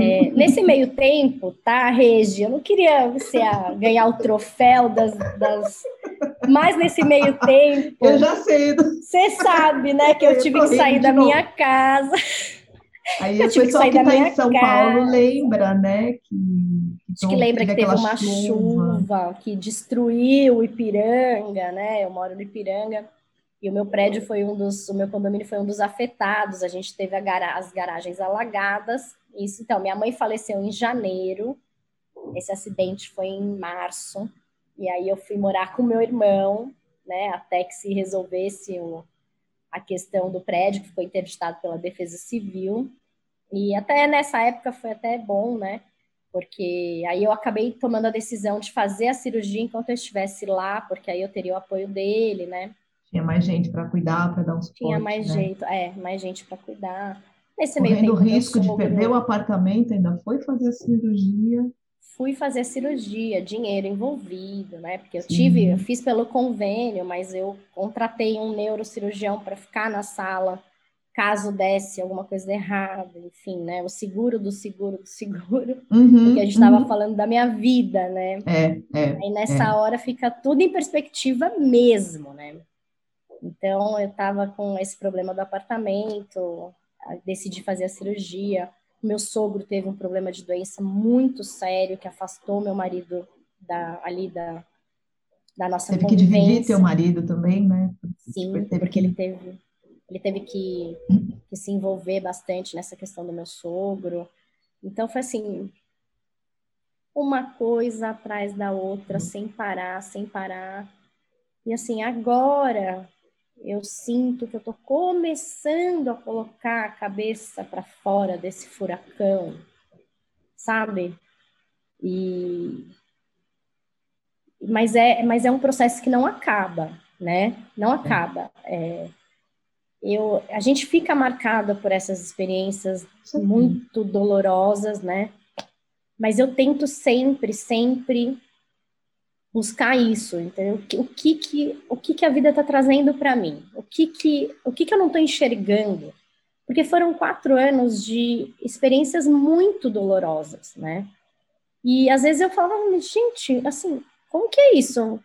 É, nesse meio tempo, tá, Regi? Eu não queria você ganhar o troféu das, das. Mas nesse meio tempo. Eu já sei. Você sabe, né, que eu, eu tive que sair da minha casa. Aí o pessoal que, que está em São casa. Paulo lembra, né? Que, que Acho que lembra que teve uma chuva. chuva. que destruiu o Ipiranga, né? Eu moro no Ipiranga e o meu prédio foi um dos, o meu condomínio foi um dos afetados. A gente teve a as garagens alagadas. Isso, então, minha mãe faleceu em janeiro. Esse acidente foi em março. E aí eu fui morar com meu irmão, né? Até que se resolvesse o, a questão do prédio que ficou interditado pela Defesa Civil. E até nessa época foi até bom, né? Porque aí eu acabei tomando a decisão de fazer a cirurgia enquanto eu estivesse lá, porque aí eu teria o apoio dele, né? Tinha mais gente para cuidar, para dar suporte. Tinha mais né? jeito, é, mais gente para cuidar. Nesse Correndo meio tempo, o risco de perder o apartamento, ainda foi fazer a cirurgia fui fazer cirurgia, dinheiro envolvido, né? Porque eu tive, eu fiz pelo convênio, mas eu contratei um neurocirurgião para ficar na sala caso desse alguma coisa errada, enfim, né? O seguro do seguro do seguro, uhum, porque a gente estava uhum. falando da minha vida, né? É, é. Aí nessa é. hora fica tudo em perspectiva mesmo, né? Então eu estava com esse problema do apartamento, decidi fazer a cirurgia meu sogro teve um problema de doença muito sério que afastou meu marido da, ali da, da nossa teve convivência. Teve que dividir teu marido também, né? Sim, porque que... ele teve ele teve que, que se envolver bastante nessa questão do meu sogro. Então foi assim, uma coisa atrás da outra, uhum. sem parar, sem parar. E assim, agora eu sinto que eu estou começando a colocar a cabeça para fora desse furacão, sabe? E mas é mas é um processo que não acaba, né? Não acaba. É, eu a gente fica marcada por essas experiências Sim. muito dolorosas, né? Mas eu tento sempre, sempre buscar isso, entendeu? O que que, o que, que a vida está trazendo para mim? O que que, o que que eu não estou enxergando? Porque foram quatro anos de experiências muito dolorosas, né? E às vezes eu falava, gente, assim, como que é isso?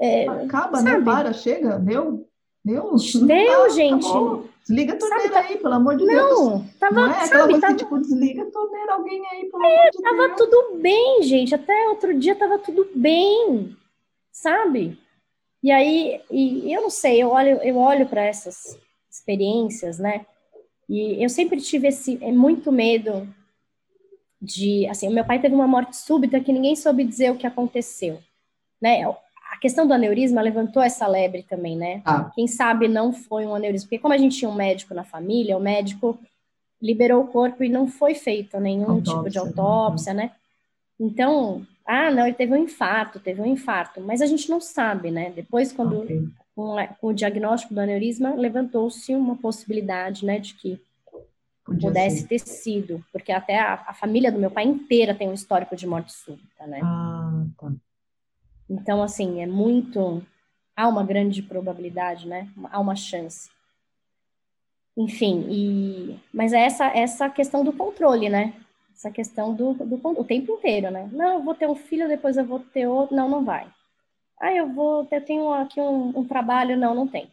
É, Acaba, né? sabe? né? Para, chega, deu. Deu, deu gente. Desliga a torneira sabe, aí, pelo amor de não, Deus. Tava, não é sabe, aquela tava... que, tipo, desliga a torneira, alguém aí, pelo é, amor de tava Deus. tudo bem, gente. Até outro dia tava tudo bem, sabe? E aí, e, eu não sei, eu olho, eu olho para essas experiências, né? E eu sempre tive esse é, muito medo de, assim, o meu pai teve uma morte súbita que ninguém soube dizer o que aconteceu, né? A questão do aneurisma levantou essa lebre também, né? Ah. Quem sabe não foi um aneurisma, porque como a gente tinha um médico na família, o médico liberou o corpo e não foi feito nenhum autópsia, tipo de autópsia, né? Então, ah, não, ele teve um infarto, teve um infarto, mas a gente não sabe, né? Depois, quando okay. com, com, o diagnóstico do aneurisma, levantou-se uma possibilidade, né, de que Podia pudesse ser. ter sido, porque até a, a, família do meu pai inteira tem um histórico de morte súbita, né? Ah, tá. Então, assim, é muito. Há uma grande probabilidade, né? Há uma chance. Enfim, e... mas é essa, essa questão do controle, né? Essa questão do, do o tempo inteiro, né? Não, eu vou ter um filho, depois eu vou ter outro. Não, não vai. Ah, eu vou, eu tenho aqui um, um trabalho. Não, não tem.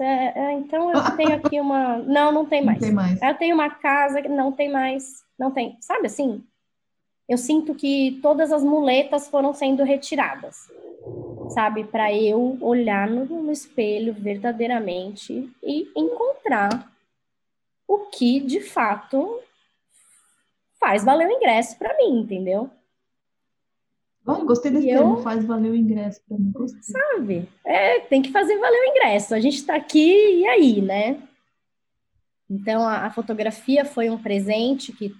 É, então eu tenho aqui uma. Não, não tem mais. Não tem mais. Eu tenho uma casa. Não tem mais. Não tem. Sabe assim? Eu sinto que todas as muletas foram sendo retiradas, sabe? Para eu olhar no, no espelho verdadeiramente e encontrar o que de fato faz valer o ingresso para mim, entendeu? Olha, gostei desse eu, termo, faz valer o ingresso para mim. Gostei. Sabe? É, tem que fazer valer o ingresso. A gente está aqui e aí, né? Então, a, a, fotografia foi um presente que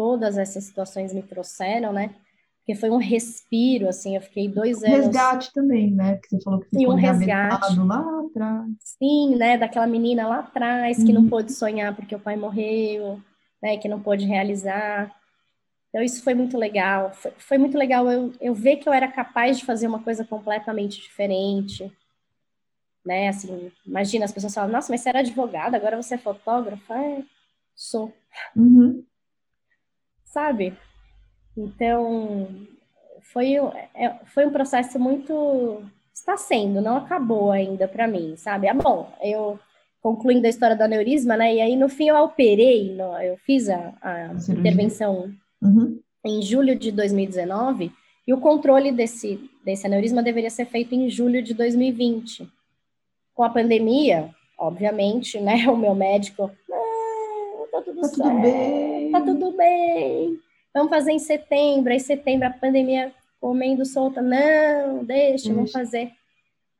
todas essas situações me trouxeram, né? Porque foi um respiro, assim, eu fiquei dois anos... Resgate também, né? Que você falou que ficou um resgate. lá atrás. Sim, né? Daquela menina lá atrás que uhum. não pôde sonhar porque o pai morreu, né? Que não pôde realizar. Então, isso foi muito legal. Foi, foi muito legal eu, eu ver que eu era capaz de fazer uma coisa completamente diferente. Né? Assim, imagina, as pessoas falam, nossa, mas você era advogada, agora você é fotógrafa? É, sou. Uhum. Sabe? Então, foi, é, foi um processo muito... Está sendo, não acabou ainda para mim, sabe? Ah, bom, eu concluindo a história do aneurisma, né? E aí, no fim, eu operei, eu fiz a, a intervenção Uhum. em julho de 2019, e o controle desse, desse aneurisma deveria ser feito em julho de 2020. Com a pandemia, obviamente, né, o meu médico, ah, tá tudo tá certo, tudo bem. tá tudo bem, vamos fazer em setembro, aí setembro a pandemia comendo solta, não, deixa, Ixi. vamos fazer.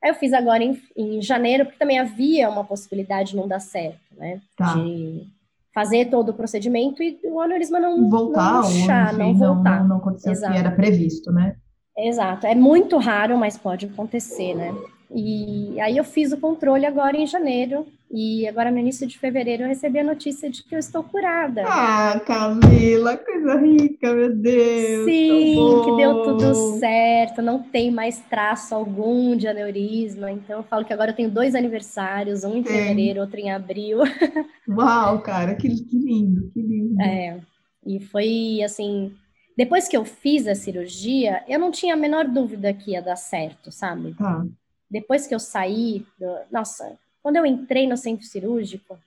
Aí eu fiz agora em, em, janeiro, porque também havia uma possibilidade de não dar certo, né, tá. de fazer todo o procedimento e o aneurisma não voltar, não murchar, não, voltar. Não, não aconteceu o que era previsto, né? Exato. É muito raro, mas pode acontecer, né? E aí eu fiz o controle agora em janeiro e agora no início de fevereiro eu recebi a notícia de que eu estou curada. Ah, Camila, coisa rica, meu Deus. Sim, que deu tudo certo, não tem mais traço algum de aneurisma. Então eu falo que agora eu tenho dois aniversários, um em fevereiro, outro em abril. Uau, cara, que, que lindo, que lindo. É. E foi assim, depois que eu fiz a cirurgia, eu não tinha a menor dúvida que ia dar certo, sabe? Tá depois que eu saí, do, nossa, quando eu entrei no centro cirúrgico,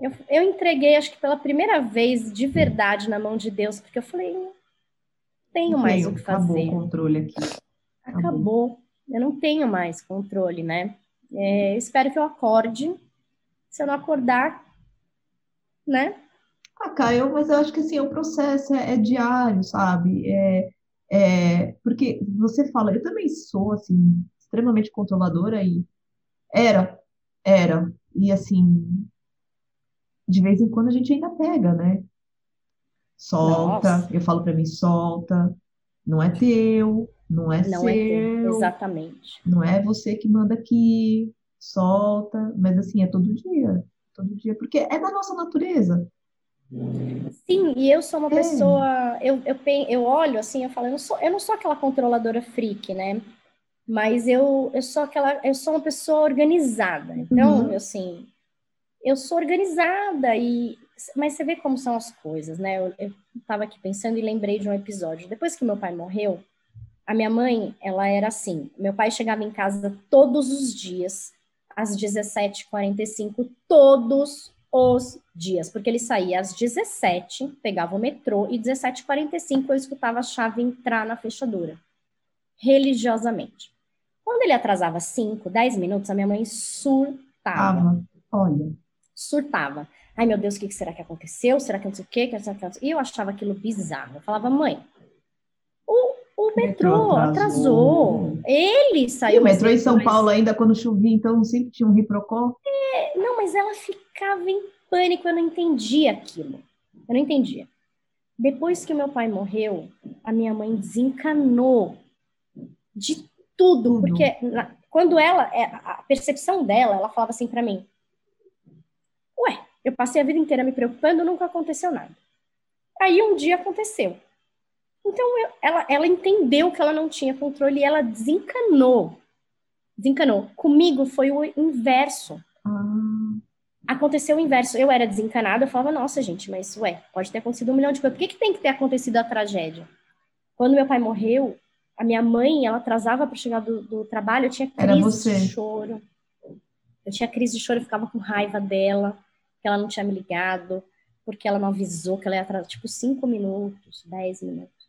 eu, eu entreguei, acho que pela primeira vez, de verdade, na mão de Deus, porque eu falei, não tenho não mais tenho, o que fazer. Acabou o controle aqui. Acabou. acabou. Eu não tenho mais controle, né? É, espero que eu acorde. Se eu não acordar, né? Ah, Caio, mas eu acho que assim, o processo é, é diário, sabe? É, é, porque você fala, eu também sou assim, extremamente controladora e era, era. E assim, de vez em quando a gente ainda pega, né? Solta, Nossa. eu falo para mim, solta, não é teu, não é não seu. É teu, exatamente. Não é você que manda aqui, solta, mas assim, é todo dia, todo dia, porque é da nossa natureza. Sim, e eu sou uma é. pessoa, eu, eu, eu olho assim, eu falo, eu não sou, eu não sou aquela controladora freak, né? Mas eu, eu sou aquela, eu sou uma pessoa organizada. Então, uhum. assim, eu sou organizada e mas você vê como são as coisas, né? Eu, eu tava aqui pensando e lembrei de um episódio. Depois que meu pai morreu, a minha mãe, ela era assim, meu pai chegava em casa todos os dias às 17h45, todos os dias, porque ele saía às 17, pegava o metrô e 17h45 eu escutava a chave entrar na fechadura, religiosamente. Quando ele atrasava 5, 10 minutos, a minha mãe surtava. olha. Surtava. Ai, meu Deus, o que será que aconteceu? Será que não sei o quê? E eu achava aquilo bizarro. Eu falava, mãe, o, o metrô, atrasou. atrasou. Ele saiu. E o metrô em São Paulo ainda, quando chovia, então sempre tinha um riprocó? É, não, mas ela ficava em pânico, eu não entendia aquilo. Eu não entendia. Depois que meu pai morreu, a minha mãe desencanou de tudo, porque na, quando ela, é, a percepção dela, ela falava assim para mim: Ué, eu passei a vida inteira me preocupando, nunca aconteceu nada. Aí um dia aconteceu. Então eu, ela, ela entendeu que ela não tinha controle e ela desencanou. Desencanou. Comigo foi o inverso. Ah. Aconteceu o inverso. Eu era desencanada, eu falava, nossa, gente, mas ué, pode ter acontecido um milhão de coisas. Por que, que tem que ter acontecido a tragédia? Quando meu pai morreu, a minha mãe, ela atrasava para chegar do, do, trabalho, eu tinha crise de choro. Eu tinha crise de choro, eu ficava com raiva dela, que ela não tinha me ligado. porque ela não avisou que ela ia atrasar, tipo, cinco minutos, dez minutos,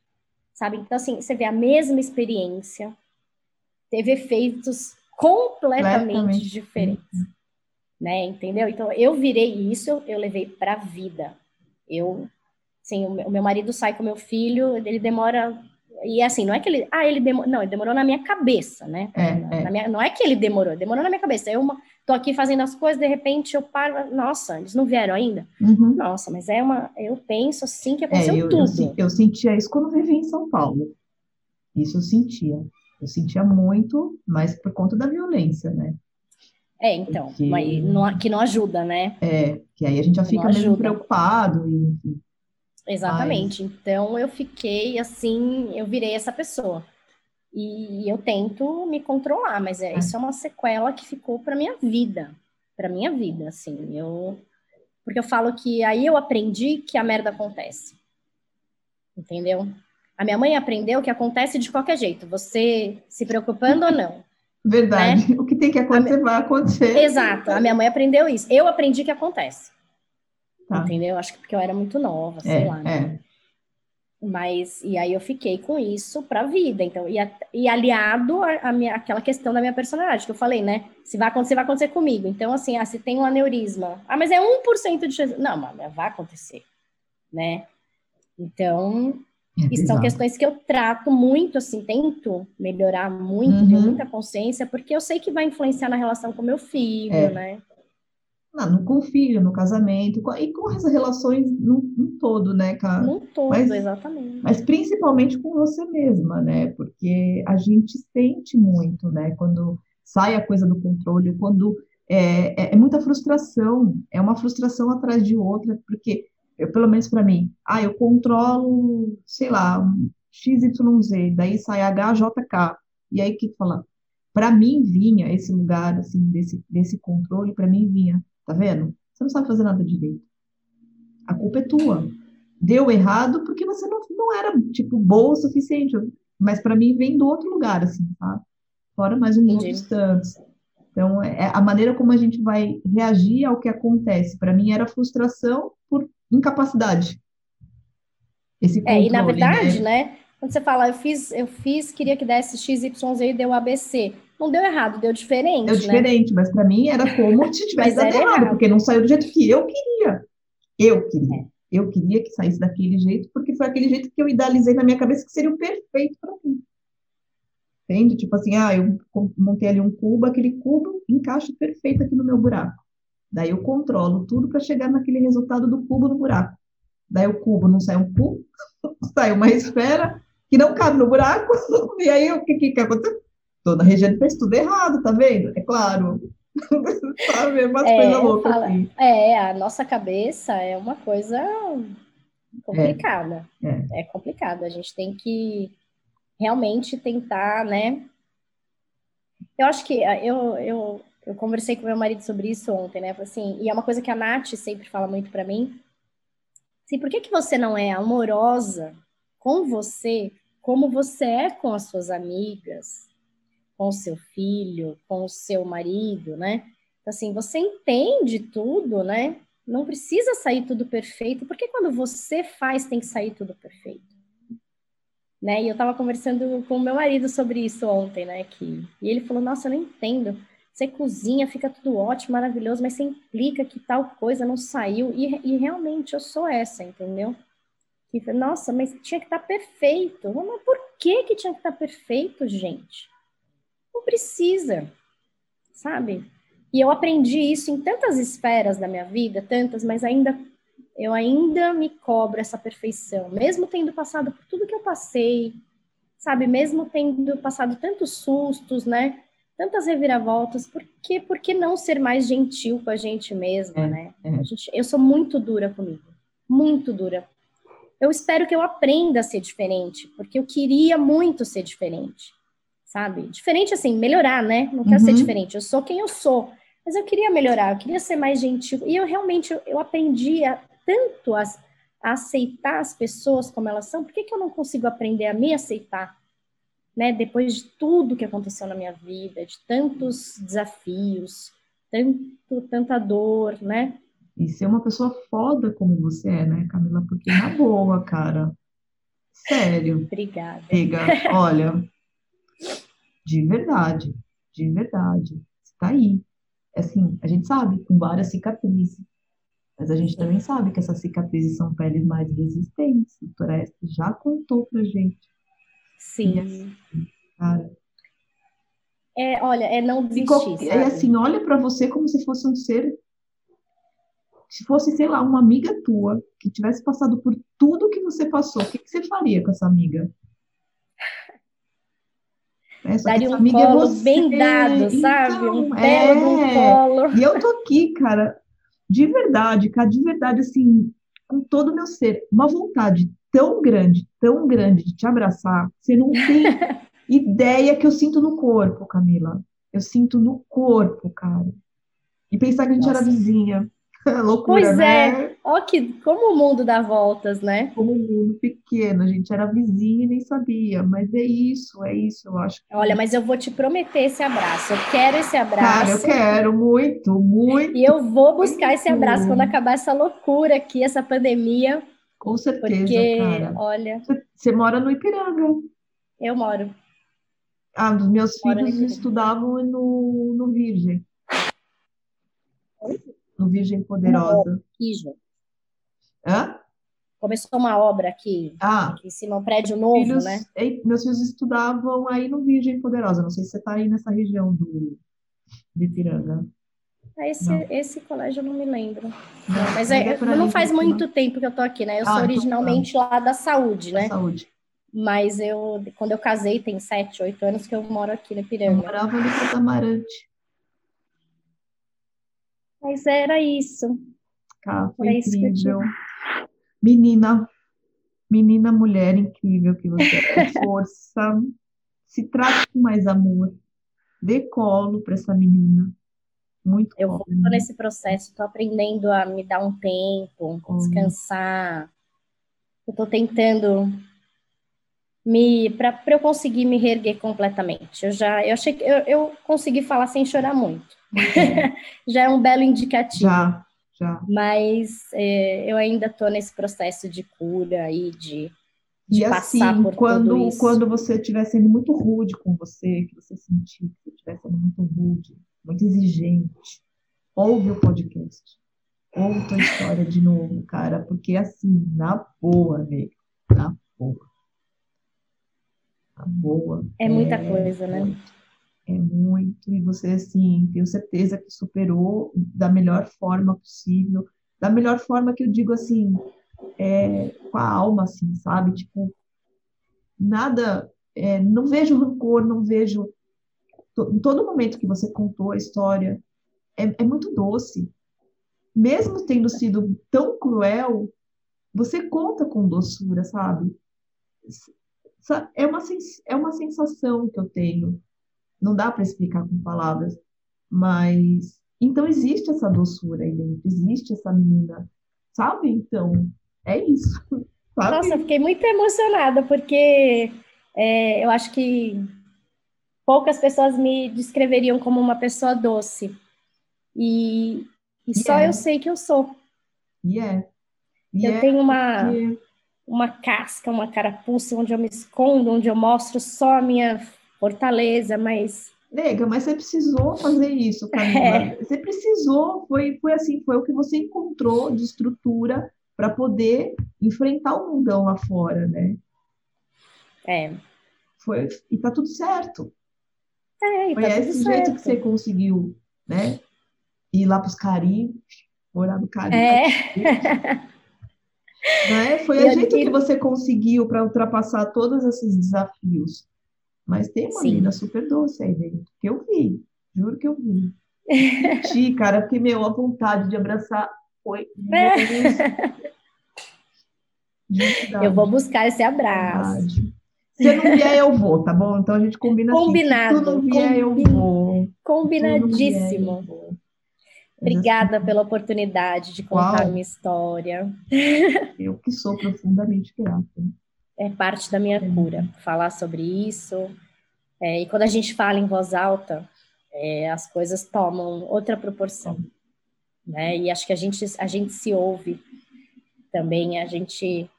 sabe? Então, assim, você vê a mesma experiência, teve efeitos completamente diferentes, né? Entendeu? Então, eu virei isso, eu levei pra vida. Eu, assim, o meu marido sai com meu filho, ele demora e assim, não é que ele. Ah, ele demorou. Não, ele demorou na minha cabeça, né? É, na, é. Na minha, não é que ele demorou, demorou na minha cabeça. Eu tô aqui fazendo as coisas, de repente eu paro. Nossa, eles não vieram ainda? Uhum. Nossa, mas é uma. Eu penso assim que aconteceu É, eu, tudo. eu, eu sentia isso quando eu vivia em São Paulo. Isso eu sentia. Eu sentia muito, mas por conta da violência, né? É, então, Porque- mas não- que não ajuda, né? É, que aí a gente já fica mesmo preocupado. E, enfim. Exatamente. Então eu fiquei assim, eu virei essa pessoa. E eu tento me controlar, mas é, É. isso é uma sequela que ficou para minha vida, para minha vida, assim. Eu porque eu falo que aí eu aprendi que a merda acontece. Entendeu? A minha mãe aprendeu que acontece de qualquer jeito, você se preocupando ou não. Verdade. O que tem que acontecer, vai acontecer. Né? Exato. A minha mãe aprendeu isso. Eu aprendi que acontece. Tá. Entendeu? Acho que porque eu era muito nova, sei É, lá. né? é. Mas, e aí eu fiquei com isso pra vida. Então, e, a- e aliado a, a minha, aquela questão da minha personalidade, que eu falei, né? Se vai acontecer, vai acontecer comigo. Então, assim, ah, se tem um aneurisma. Ah, mas é 1% de chance. Não, mas vai acontecer, né? Então, É são questões que eu trato muito, assim, tento melhorar muito, tenho Uhum. muita consciência, porque eu sei que vai influenciar na relação com meu filho, É. né? Ah, no confio, no casamento, com- e com as relações no, todo, né, cara? No todo, mas- exatamente. Mas principalmente com você mesma, né? Porque a gente sente muito, né? Quando sai a coisa do controle, quando é, é, é muita frustração, é uma frustração atrás de outra, porque, eu, pelo menos para mim, ah, eu controlo, sei lá, XYZ, daí sai HJK, e aí o que fala? Para mim vinha esse lugar, assim, desse, desse controle, para mim vinha, tá vendo? Você não sabe fazer nada direito. A culpa é tua deu errado porque você não, não era, tipo, boa o suficiente. Mas para mim vem do outro lugar, assim, tá? Fora mais um outros tantos. Então, é a maneira como a gente vai reagir ao que acontece. Para mim era frustração por incapacidade. Esse É, e na controle, verdade, né? né? Quando você fala, eu fiz, eu fiz, queria que desse XYZ e deu ABC. Não deu errado, deu diferente, Deu né? diferente, mas para mim era como se tivesse dado errado, errado. porque não saiu do jeito que eu queria. Eu queria. É. Eu queria que saísse daquele jeito, porque foi aquele jeito que eu idealizei na minha cabeça que seria o perfeito para mim. Entende? Tipo assim, ah, eu montei ali um cubo, aquele cubo encaixa perfeito aqui no meu buraco. Daí eu controlo tudo para chegar naquele resultado do cubo no buraco. Daí o cubo não sai um cubo, sai uma esfera que não cabe no buraco. E aí o que que, que aconteceu? Toda a região fez tudo errado, tá vendo? É claro. Sabe? Umas É, coisas loucas fala- assim. É, a nossa cabeça é uma coisa complicada. É. É complicado. A gente tem que realmente tentar, né? Eu acho que ah, eu, eu, eu conversei com meu marido sobre isso ontem, né? Assim, e é uma coisa que a Nath sempre fala muito pra mim. Assim, por que, que você não é amorosa com você como você é com as suas amigas, com o seu filho, com o seu marido, né? Então, assim, você entende tudo, né? Não precisa sair tudo perfeito, porque quando você faz, tem que sair tudo perfeito. Né? E eu tava conversando com o meu marido sobre isso ontem, né? Que... E ele falou, nossa, eu não entendo. Você cozinha, fica tudo ótimo, maravilhoso, mas você implica que tal coisa não saiu. E, e realmente eu sou essa, entendeu? Que, nossa, mas tinha que estar perfeito. Mas por que que tinha que estar perfeito, gente? Não precisa, sabe? E eu aprendi isso em tantas esferas da minha vida, tantas, mas ainda eu ainda me cobro essa perfeição, mesmo tendo passado por tudo que eu passei, sabe? Mesmo tendo passado tantos sustos, né? Tantas reviravoltas, por que, por que não ser mais gentil com a gente mesma, É, né? é. A gente, eu sou muito dura comigo, muito dura. Eu espero que eu aprenda a ser diferente, porque eu queria muito ser diferente, sabe? Diferente assim, melhorar, né? Não quero ser Uhum. diferente, eu sou quem eu sou. Mas eu queria melhorar, eu queria ser mais gentil. E eu realmente, eu, eu aprendi a, tanto a, a aceitar as pessoas como elas são. Por que, que eu não consigo aprender a me aceitar? Né? Depois de tudo que aconteceu na minha vida, de tantos desafios, tanto, tanta dor, né? E ser uma pessoa foda como você é, né, Camila? Porque na boa, cara. Sério. Obrigada. Amiga, olha, de verdade, de verdade. Está aí. Assim, a gente sabe, com várias cicatrizes. Mas a gente também sabe que essas cicatrizes são peles mais resistentes. O Torres já contou pra gente. Sim. Assim, cara. É, olha, é não desistir, é assim, olha para você como se fosse um ser. Se fosse, sei lá, uma amiga tua que tivesse passado por tudo que você passou, o que, que você faria com essa amiga? É, que Daria um amiga é colo você. bem dado, sabe? Um Então, belo de um é. colo. E eu tô aqui, cara, de verdade, cara, de verdade, assim, com todo o meu ser, uma vontade tão grande, tão grande de te abraçar, você não tem ideia que eu sinto no corpo, Camila. Eu sinto no corpo, cara. E pensar que a gente era Nossa. vizinha. Loucura, Pois né? é. Ó, que, como o mundo dá voltas, né? Como um mundo pequeno, a gente era vizinha e nem sabia. Mas é isso, é isso, eu acho. que- Olha, mas eu vou te prometer esse abraço. Eu quero esse Cara, eu abraço. quero muito, muito, E eu vou buscar esse Muito. abraço quando acabar essa loucura aqui, essa pandemia, com certeza, porque, cara. olha, Você- Você mora no Ipiranga. eu moro. Ah, os meus Moro filhos estudavam no, no Virgem. No Virgem Poderosa. Aqui. Hã? Começou uma obra aqui, Ah, aqui em cima, um prédio novo, filhos, né? ei, meus filhos estudavam aí no Virgem Poderosa. Não sei se você está aí nessa região do, de Ipiranga. Ah, Esse, Não. esse colégio eu não me lembro. Não, Mas é, não ali, faz muito tempo que eu tô aqui, né? Eu Ah, sou então tá. originalmente lá da saúde, Da né? saúde. Mas eu, quando eu casei, tem sete, oito anos que eu moro aqui no Eu Ipiranga. morava em Catamarante. Mas era isso. Cara, foi Era isso incrível. Menina, menina mulher incrível que você é. Força. Se trate com mais amor. Dê colo para essa menina. Muito Eu colo. vou tô nesse processo, tô aprendendo a me dar um tempo, descansar. Eu tô tentando me para eu conseguir me reerguer completamente. Eu já eu achei que eu, eu consegui falar sem chorar muito. Já é um belo indicativo. Já, já. Mas é, eu ainda estou nesse processo de cura aí, de, de E passar assim, por quando, quando você estiver sendo muito rude com você, que você sentir que você estiver sendo muito rude, muito exigente, ouve o podcast. Ouve tua história de novo, cara, porque assim, na boa, nego, na boa. Na boa. É muita coisa, né? muito, É muito, e você, assim, tenho certeza que superou da melhor forma possível, da melhor forma que eu digo, assim, é, com a alma, assim, sabe? Tipo, nada, é, não vejo rancor, não vejo. Em todo momento que você contou a história, é, é muito doce. Mesmo tendo sido tão cruel, você conta com doçura, sabe? É uma, é uma sensação que eu tenho. Não dá para explicar com palavras, mas então existe essa doçura aí dentro, existe essa menina, sabe? Então, é isso, sabe? Nossa, eu fiquei muito emocionada, porque é, eu acho que poucas pessoas me descreveriam como uma pessoa doce. E, e só Yeah. eu sei que eu sou. E é. E Eu é tenho uma, porque- uma casca, uma carapuça onde eu me escondo, onde eu mostro só a minha fortaleza, mas Nega, mas você precisou fazer isso, Camila. É. Você precisou, foi, foi assim, foi o que você encontrou de estrutura para poder enfrentar o mundão lá fora, né? é, Foi, e tá tudo certo. é, e Foi tá tudo esse jeito que certo. você conseguiu, né? Ir lá pros Caribe, morar no Caribe. É, né? Foi E eu jeito que você conseguiu para ultrapassar todos esses desafios. Mas tem uma Sim. menina super doce aí dentro, que eu vi, juro que eu vi. Senti, cara, porque, meu, a vontade de abraçar foi eu vou buscar esse abraço. verdade. Se não vier, eu vou, tá bom? Então a gente combina assim. Se Combinado, tu não vier, eu combina- vou. Se tu não vier, eu Combinadíssimo. Obrigada pela oportunidade de contar Uau. minha história. eu que sou profundamente grata. É parte da minha cura, falar sobre isso. É, e quando a gente fala em voz alta, é, as coisas tomam outra proporção. né? E acho que a gente, a gente se ouve também, a gente,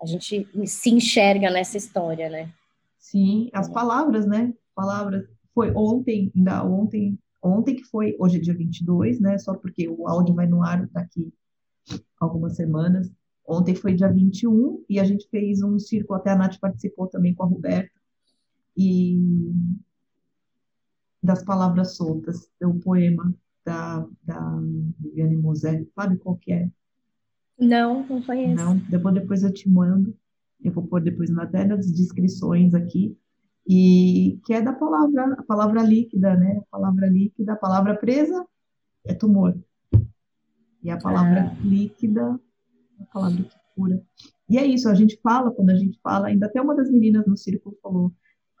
a gente se enxerga nessa história, né? Sim, as palavras, né? Palavras. Foi ontem, ainda ontem, ontem que foi, hoje é dia 22, né? Só porque o áudio vai no ar daqui algumas semanas. Ontem foi dia 21 e a gente fez um círculo, até a Nath participou também com a Roberta, e das palavras soltas, do poema da, da Viviane Mosé. Sabe qual que é? Não, não conheço. Não, depois, depois eu te mando. Eu vou pôr depois até nas descrições aqui. E que é da palavra, a palavra líquida, né? A palavra líquida, a palavra presa é tumor. E a palavra ah. líquida é a palavra que cura. E é isso, a gente fala, quando a gente fala, ainda até uma das meninas no círculo falou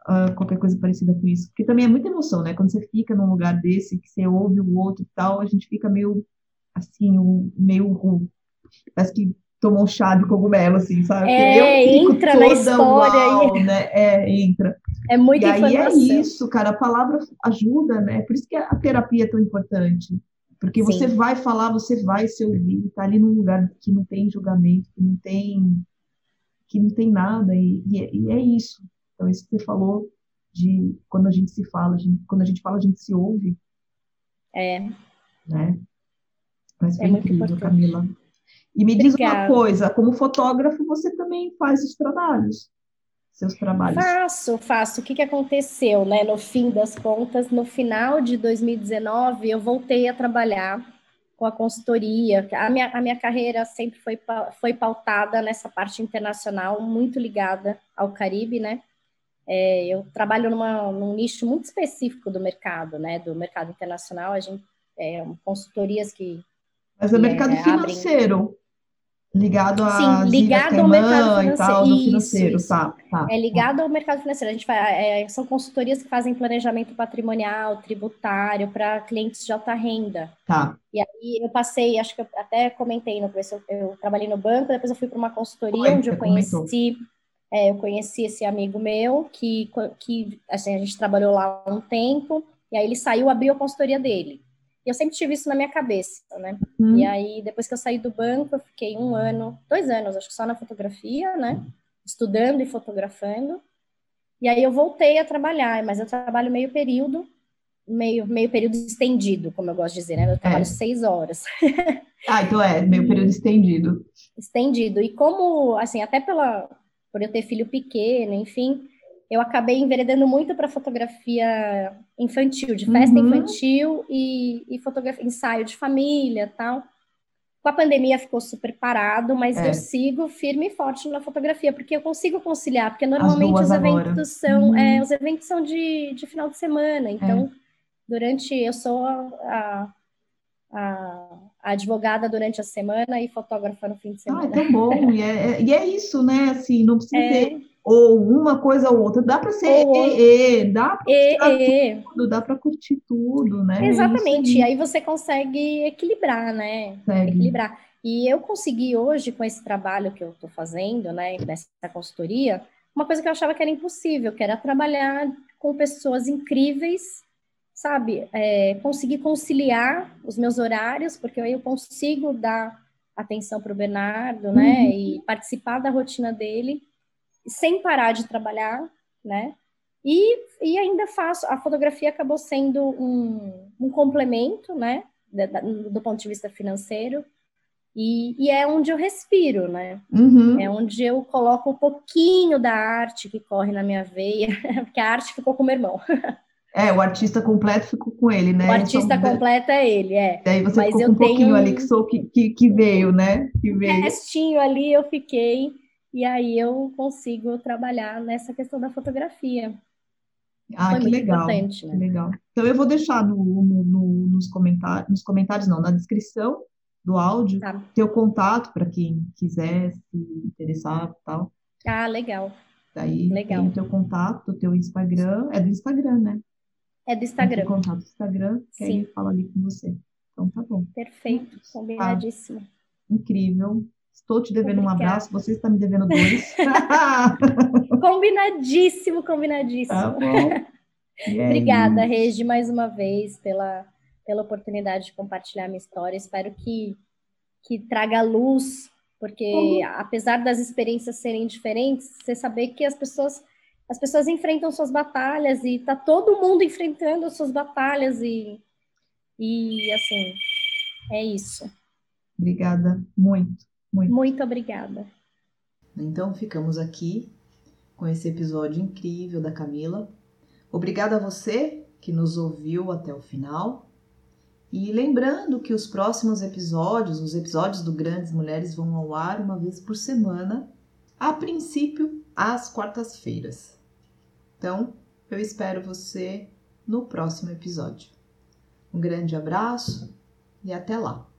uh, qualquer coisa parecida com isso. Porque também é muita emoção, né? Quando você fica num lugar desse, que você ouve o outro e tal, a gente fica meio assim, meio. Parece que tomou um chá de cogumelo, assim, sabe? É, entra na história. aí. né? É, entra. É muito e aí é isso, cara, a palavra ajuda, né? Por isso que a terapia é tão importante. Porque Sim. você vai falar, você vai se ouvir, tá ali num lugar que não tem julgamento, que não tem que não tem nada, e, e, é, e é isso. Então, isso que você falou de quando a gente se fala, gente, quando a gente fala, a gente se ouve. É. Né? Mas foi é incrível, Camila. E me Obrigada. diz uma coisa, como fotógrafo, você também faz os trabalhos, seus trabalhos? Faço, faço. O que, que aconteceu, né? No fim das contas, no final de 2019, eu voltei a trabalhar com a consultoria. A minha, a minha carreira sempre foi, foi pautada nessa parte internacional, muito ligada ao Caribe, né? É, eu trabalho numa, num nicho muito específico do mercado, né? Do mercado internacional. A gente é, consultorias que. Mas é mercado é, financeiro. Ligado a Sim, ligado ao mercado financeiro. Tal, isso, financeiro. Isso. Tá, tá, é ligado ao mercado financeiro. A gente faz, é, são consultorias que fazem planejamento patrimonial, tributário para clientes de alta renda. Tá. E aí eu passei, acho que eu até comentei no começo, eu, eu trabalhei no banco, depois eu fui para uma consultoria onde eu conheci, é, eu conheci esse amigo meu que, que assim, a gente trabalhou lá um tempo, e aí ele saiu, abriu a consultoria dele. E eu sempre tive isso na minha cabeça, né? Uhum. E aí, depois que eu saí do banco, eu fiquei um ano, dois anos, acho que só na fotografia, né? Estudando e fotografando. E aí eu voltei a trabalhar, mas eu trabalho meio período, meio, meio período estendido, como eu gosto de dizer, né? Eu trabalho é. seis horas. ah, então é, meio período estendido. Estendido. E como, assim, até pela, por eu ter filho pequeno, enfim, eu acabei enveredando muito para fotografia infantil, de festa uhum. infantil e, e fotografia, ensaio de família tal. Com a pandemia ficou super parado, mas é. eu sigo firme e forte na fotografia, porque eu consigo conciliar, porque normalmente os eventos agora. são, uhum. é, os eventos são de, de final de semana, então é. durante, eu sou a, a, a, advogada durante a semana e fotógrafa no fim de semana. Ah, é tão bom, e é, é, e é isso, né, assim, não precisa é. ter ou uma coisa ou outra. Dá para ser ou, e, e, dá para tudo, dá para curtir tudo, né? Exatamente. E aí você consegue equilibrar, né? Equilibrar. E eu consegui hoje, com esse trabalho que eu estou fazendo, né, nessa consultoria, uma coisa que eu achava que era impossível, que era trabalhar com pessoas incríveis, sabe? É, conseguir conciliar os meus horários, porque aí eu consigo dar atenção para o Bernardo, né, uhum. e participar da rotina dele sem parar de trabalhar, né? E, e ainda faço, a fotografia acabou sendo um, um complemento, né? Do, do ponto de vista financeiro, e, e, é onde eu respiro, né? Uhum. É onde eu coloco um pouquinho da arte que corre na minha veia, porque a arte ficou com o meu irmão. É, o artista completo ficou com ele, né? O artista então, completo é ele, é. Daí você Mas ficou com um pouquinho ali que, sou, que, que, que veio, né? Que veio. restinho ali eu fiquei e aí eu consigo trabalhar nessa questão da fotografia. Ah, Foi que legal, né? que legal. Então eu vou deixar no, no, no, nos comentários, nos comentários não, na descrição do áudio, tá. teu contato para quem quiser se interessar e tal. Ah, legal. Daí legal. tem o teu contato, o teu Instagram, é do Instagram, né? É do Instagram. Tem contato do Instagram, que Sim. aí fala ali com você. Então tá bom. Perfeito, combinadíssimo. Ah, incrível. Estou te devendo Obrigada. um abraço, você está me devendo dois. combinadíssimo, combinadíssimo. Tá. É Obrigada, Regi, mais uma vez pela, pela oportunidade de compartilhar minha história. Espero que, que traga luz, porque uhum. apesar das experiências serem diferentes, você saber que as pessoas as pessoas enfrentam suas batalhas e tá todo mundo enfrentando as suas batalhas e e assim, é isso. Obrigada muito, muito. Muito obrigada. Então ficamos aqui com esse episódio incrível da Camila. Obrigada a você que nos ouviu até o final. E lembrando que os próximos episódios, os episódios do Grandes Mulheres, vão ao ar uma vez por semana, a princípio às quartas-feiras. Então, eu espero você no próximo episódio. Um grande abraço e até lá!